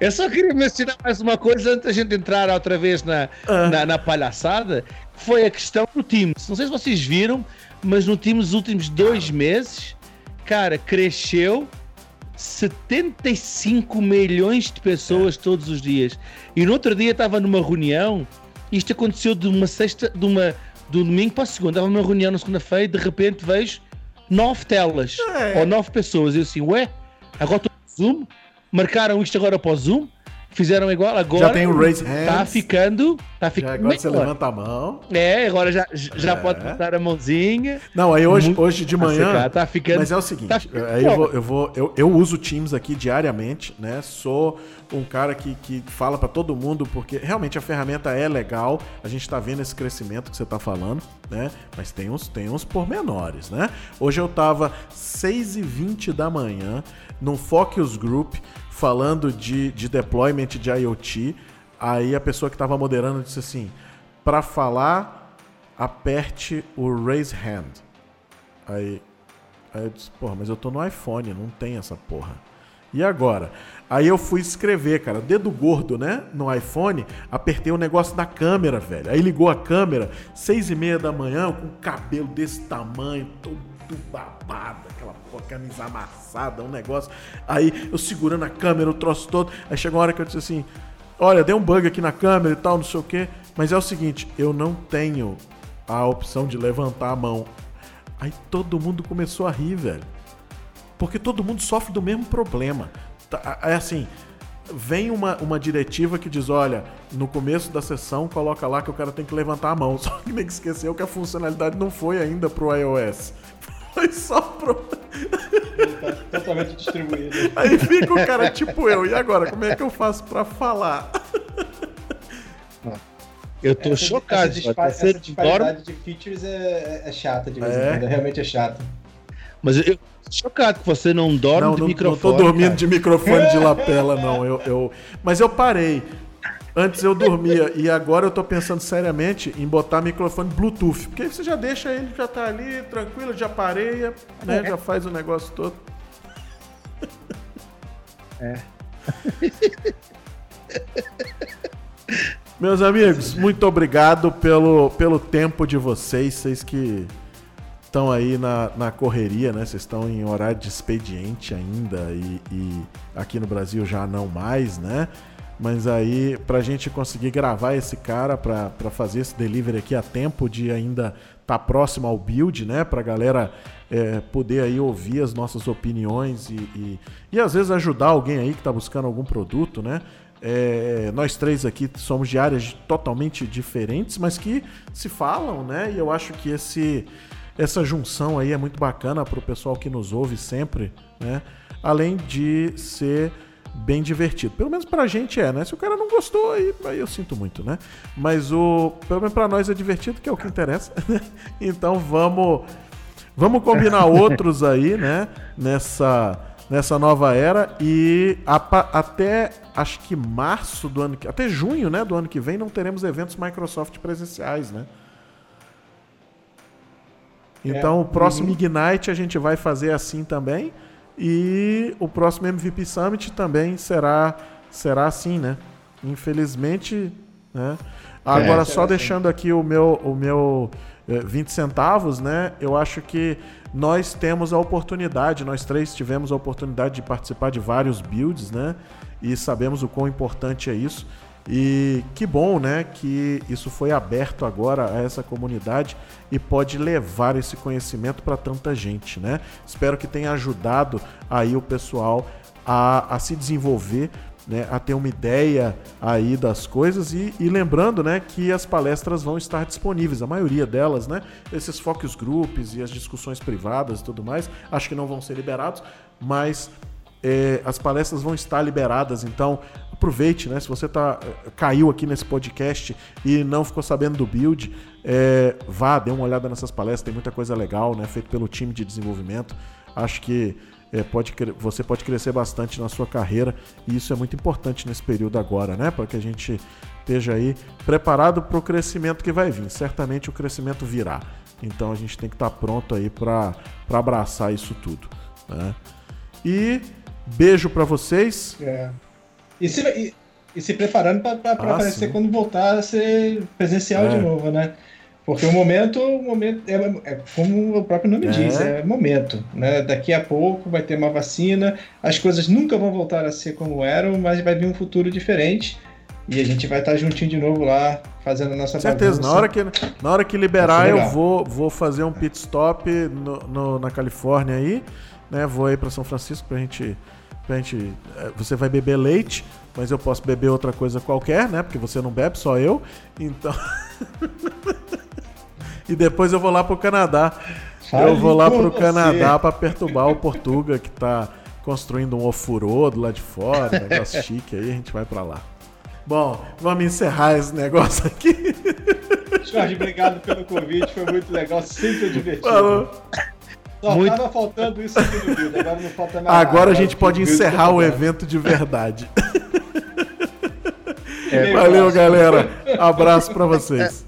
eu só queria mencionar mais uma coisa antes da gente entrar outra vez na, ah. na, na, palhaçada. Foi a questão do Teams. Não sei se vocês viram, mas no Teams, nos últimos dois meses, cara, cresceu 75 milhões de pessoas é. todos os dias. E no outro dia estava numa reunião Isto aconteceu de uma sexta, de uma do domingo para a segunda. Estava numa reunião na segunda-feira e de repente vejo nove telas É. ou nove pessoas. Eu assim, ué, agora estou no Zoom, marcaram isto agora para o Zoom, fizeram igual, agora Já tem o raise está hands. ficando, está Já ficando agora você melhor. levanta a mão. É, agora já, já É. pode botar a mãozinha. Não, aí hoje, Muito- hoje de manhã. Está ficando. Mas é o seguinte, tá ficando aí eu vou, eu vou, eu, eu uso Teams aqui diariamente, né? Sou um cara que, que fala pra todo mundo porque realmente a ferramenta é legal. A gente tá vendo esse crescimento que você tá falando, né? Mas tem uns, tem uns pormenores, né? Hoje eu tava 6h20 da manhã num Focus Group falando de, de deployment de IoT. Aí a pessoa que tava moderando disse assim: para falar, aperte o raise hand. Aí, aí eu disse, porra, mas eu tô no iPhone, não tem essa porra. E agora? Aí eu fui escrever, cara, dedo gordo, né? No iPhone, apertei o negócio da câmera, velho. Aí ligou a câmera, seis e meia da manhã, com o cabelo desse tamanho, todo babado, aquela porra, camisa amassada, um negócio. Aí eu segurando a câmera, o troço todo. Aí chegou uma hora que eu disse assim: Olha, deu um bug aqui na câmera e tal, não sei o quê. Mas é o seguinte, eu não tenho a opção de levantar a mão. Aí todo mundo começou a rir, velho. Porque todo mundo sofre do mesmo problema. Tá, É assim, vem uma, uma diretiva que diz, olha, no começo da sessão coloca lá que o cara tem que levantar a mão. (laughs) Só que nem que esqueceu que a funcionalidade não foi ainda pro iOS. Foi só pro... Ele tá totalmente distribuído. Aí fica o cara tipo eu. E agora, como é que eu faço pra falar? Eu tô Essa- chocado. Essa, dispa- Você essa dorme, disparidade de features é, é chata de vez É? em quando. Realmente é chata. mas eu, eu tô chocado que você não dorme não, de não, microfone. não tô dormindo cara. de microfone de lapela, não. Eu, eu... Mas eu parei. Antes eu dormia e agora eu tô pensando seriamente em botar microfone Bluetooth. Porque aí você já deixa ele, já tá ali, tranquilo, já pareia, né? Já faz o negócio todo. (laughs) Meus amigos, muito obrigado pelo, pelo tempo de vocês. Vocês que estão aí na, na correria, né? Vocês estão em horário de expediente ainda e, e aqui no Brasil já não mais, né? Mas aí, pra gente conseguir gravar esse cara, pra fazer esse delivery aqui a tempo de ainda estar próximo ao build, né? Pra galera é, poder aí ouvir as nossas opiniões e, e, e às vezes ajudar alguém aí que tá buscando algum produto, né? É, nós três aqui somos de áreas totalmente diferentes, mas que se falam, né? E eu acho que esse, essa junção aí é muito bacana para o pessoal que nos ouve sempre, né? Além de ser bem divertido. Pelo menos pra gente é, né? Se o cara não gostou, aí, aí eu sinto muito, né? Mas o pelo menos pra nós é divertido, que é o que interessa. (laughs) então vamos vamos combinar (laughs) outros aí, né? Nessa nessa nova era e a até acho que março do ano que até junho, né, do ano que vem não teremos eventos Microsoft presenciais, né? Então, o próximo Ignite a gente vai fazer assim também. E o próximo MVP Summit também será, será assim, né? Infelizmente, né? Agora, É, só deixando aqui o meu, o meu eh, 20 centavos, né? Eu acho que nós temos a oportunidade, nós três tivemos a oportunidade de participar de vários builds, né? E sabemos o quão importante é isso. E que bom, né, que isso foi aberto agora a essa comunidade e pode levar esse conhecimento para tanta gente, né? Espero que tenha ajudado aí o pessoal a, a se desenvolver, né, a ter uma ideia aí das coisas e, e lembrando, né, que as palestras vão estar disponíveis, a maioria delas, né, esses focus groups e as discussões privadas e tudo mais, acho que não vão ser liberados, mas é, as palestras vão estar liberadas, então aproveite, né? Se você tá, caiu aqui nesse podcast e não ficou sabendo do build, é, vá, dê uma olhada nessas palestras, tem muita coisa legal, né? Feito pelo time de desenvolvimento. Acho que é, pode, você pode crescer bastante na sua carreira e isso é muito importante nesse período agora, né? Para que a gente esteja aí preparado para o crescimento que vai vir. Certamente o crescimento virá. Então a gente tem que estar pronto aí para abraçar isso tudo. Né? E beijo para vocês. É. E, se, e, e se preparando para Ah, aparecer sim. quando voltar a ser presencial É. de novo, né? Porque o momento, o momento é, é como o próprio nome É. diz, é momento. Né? Daqui a pouco vai ter uma vacina, as coisas nunca vão voltar a ser como eram, mas vai vir um futuro diferente. E a gente vai estar juntinho de novo lá, fazendo a nossa Certeza, bagunça. na hora que, na hora que liberar, eu vou, vou fazer um pit stop no, no- na Califórnia aí, né? Vou aí pra São Francisco pra gente. Pra gente eh, você vai beber leite, mas eu posso beber outra coisa qualquer, né? Porque você não bebe, só eu. Então. (laughs) e depois eu vou lá pro Canadá. Fale eu vou lá pro você. Canadá pra perturbar o Portuga que tá construindo um ofurô do lado de fora, um negócio (laughs) chique aí, a gente vai pra lá. Bom, vamos encerrar esse negócio aqui. Jorge, obrigado pelo convite, foi muito legal, sempre divertido. Falou. Só Muito- tava faltando isso aqui no vídeo, agora não falta mais Agora a gente pode encerrar o evento de verdade. Aí, Valeu, galera. Abraço pra vocês.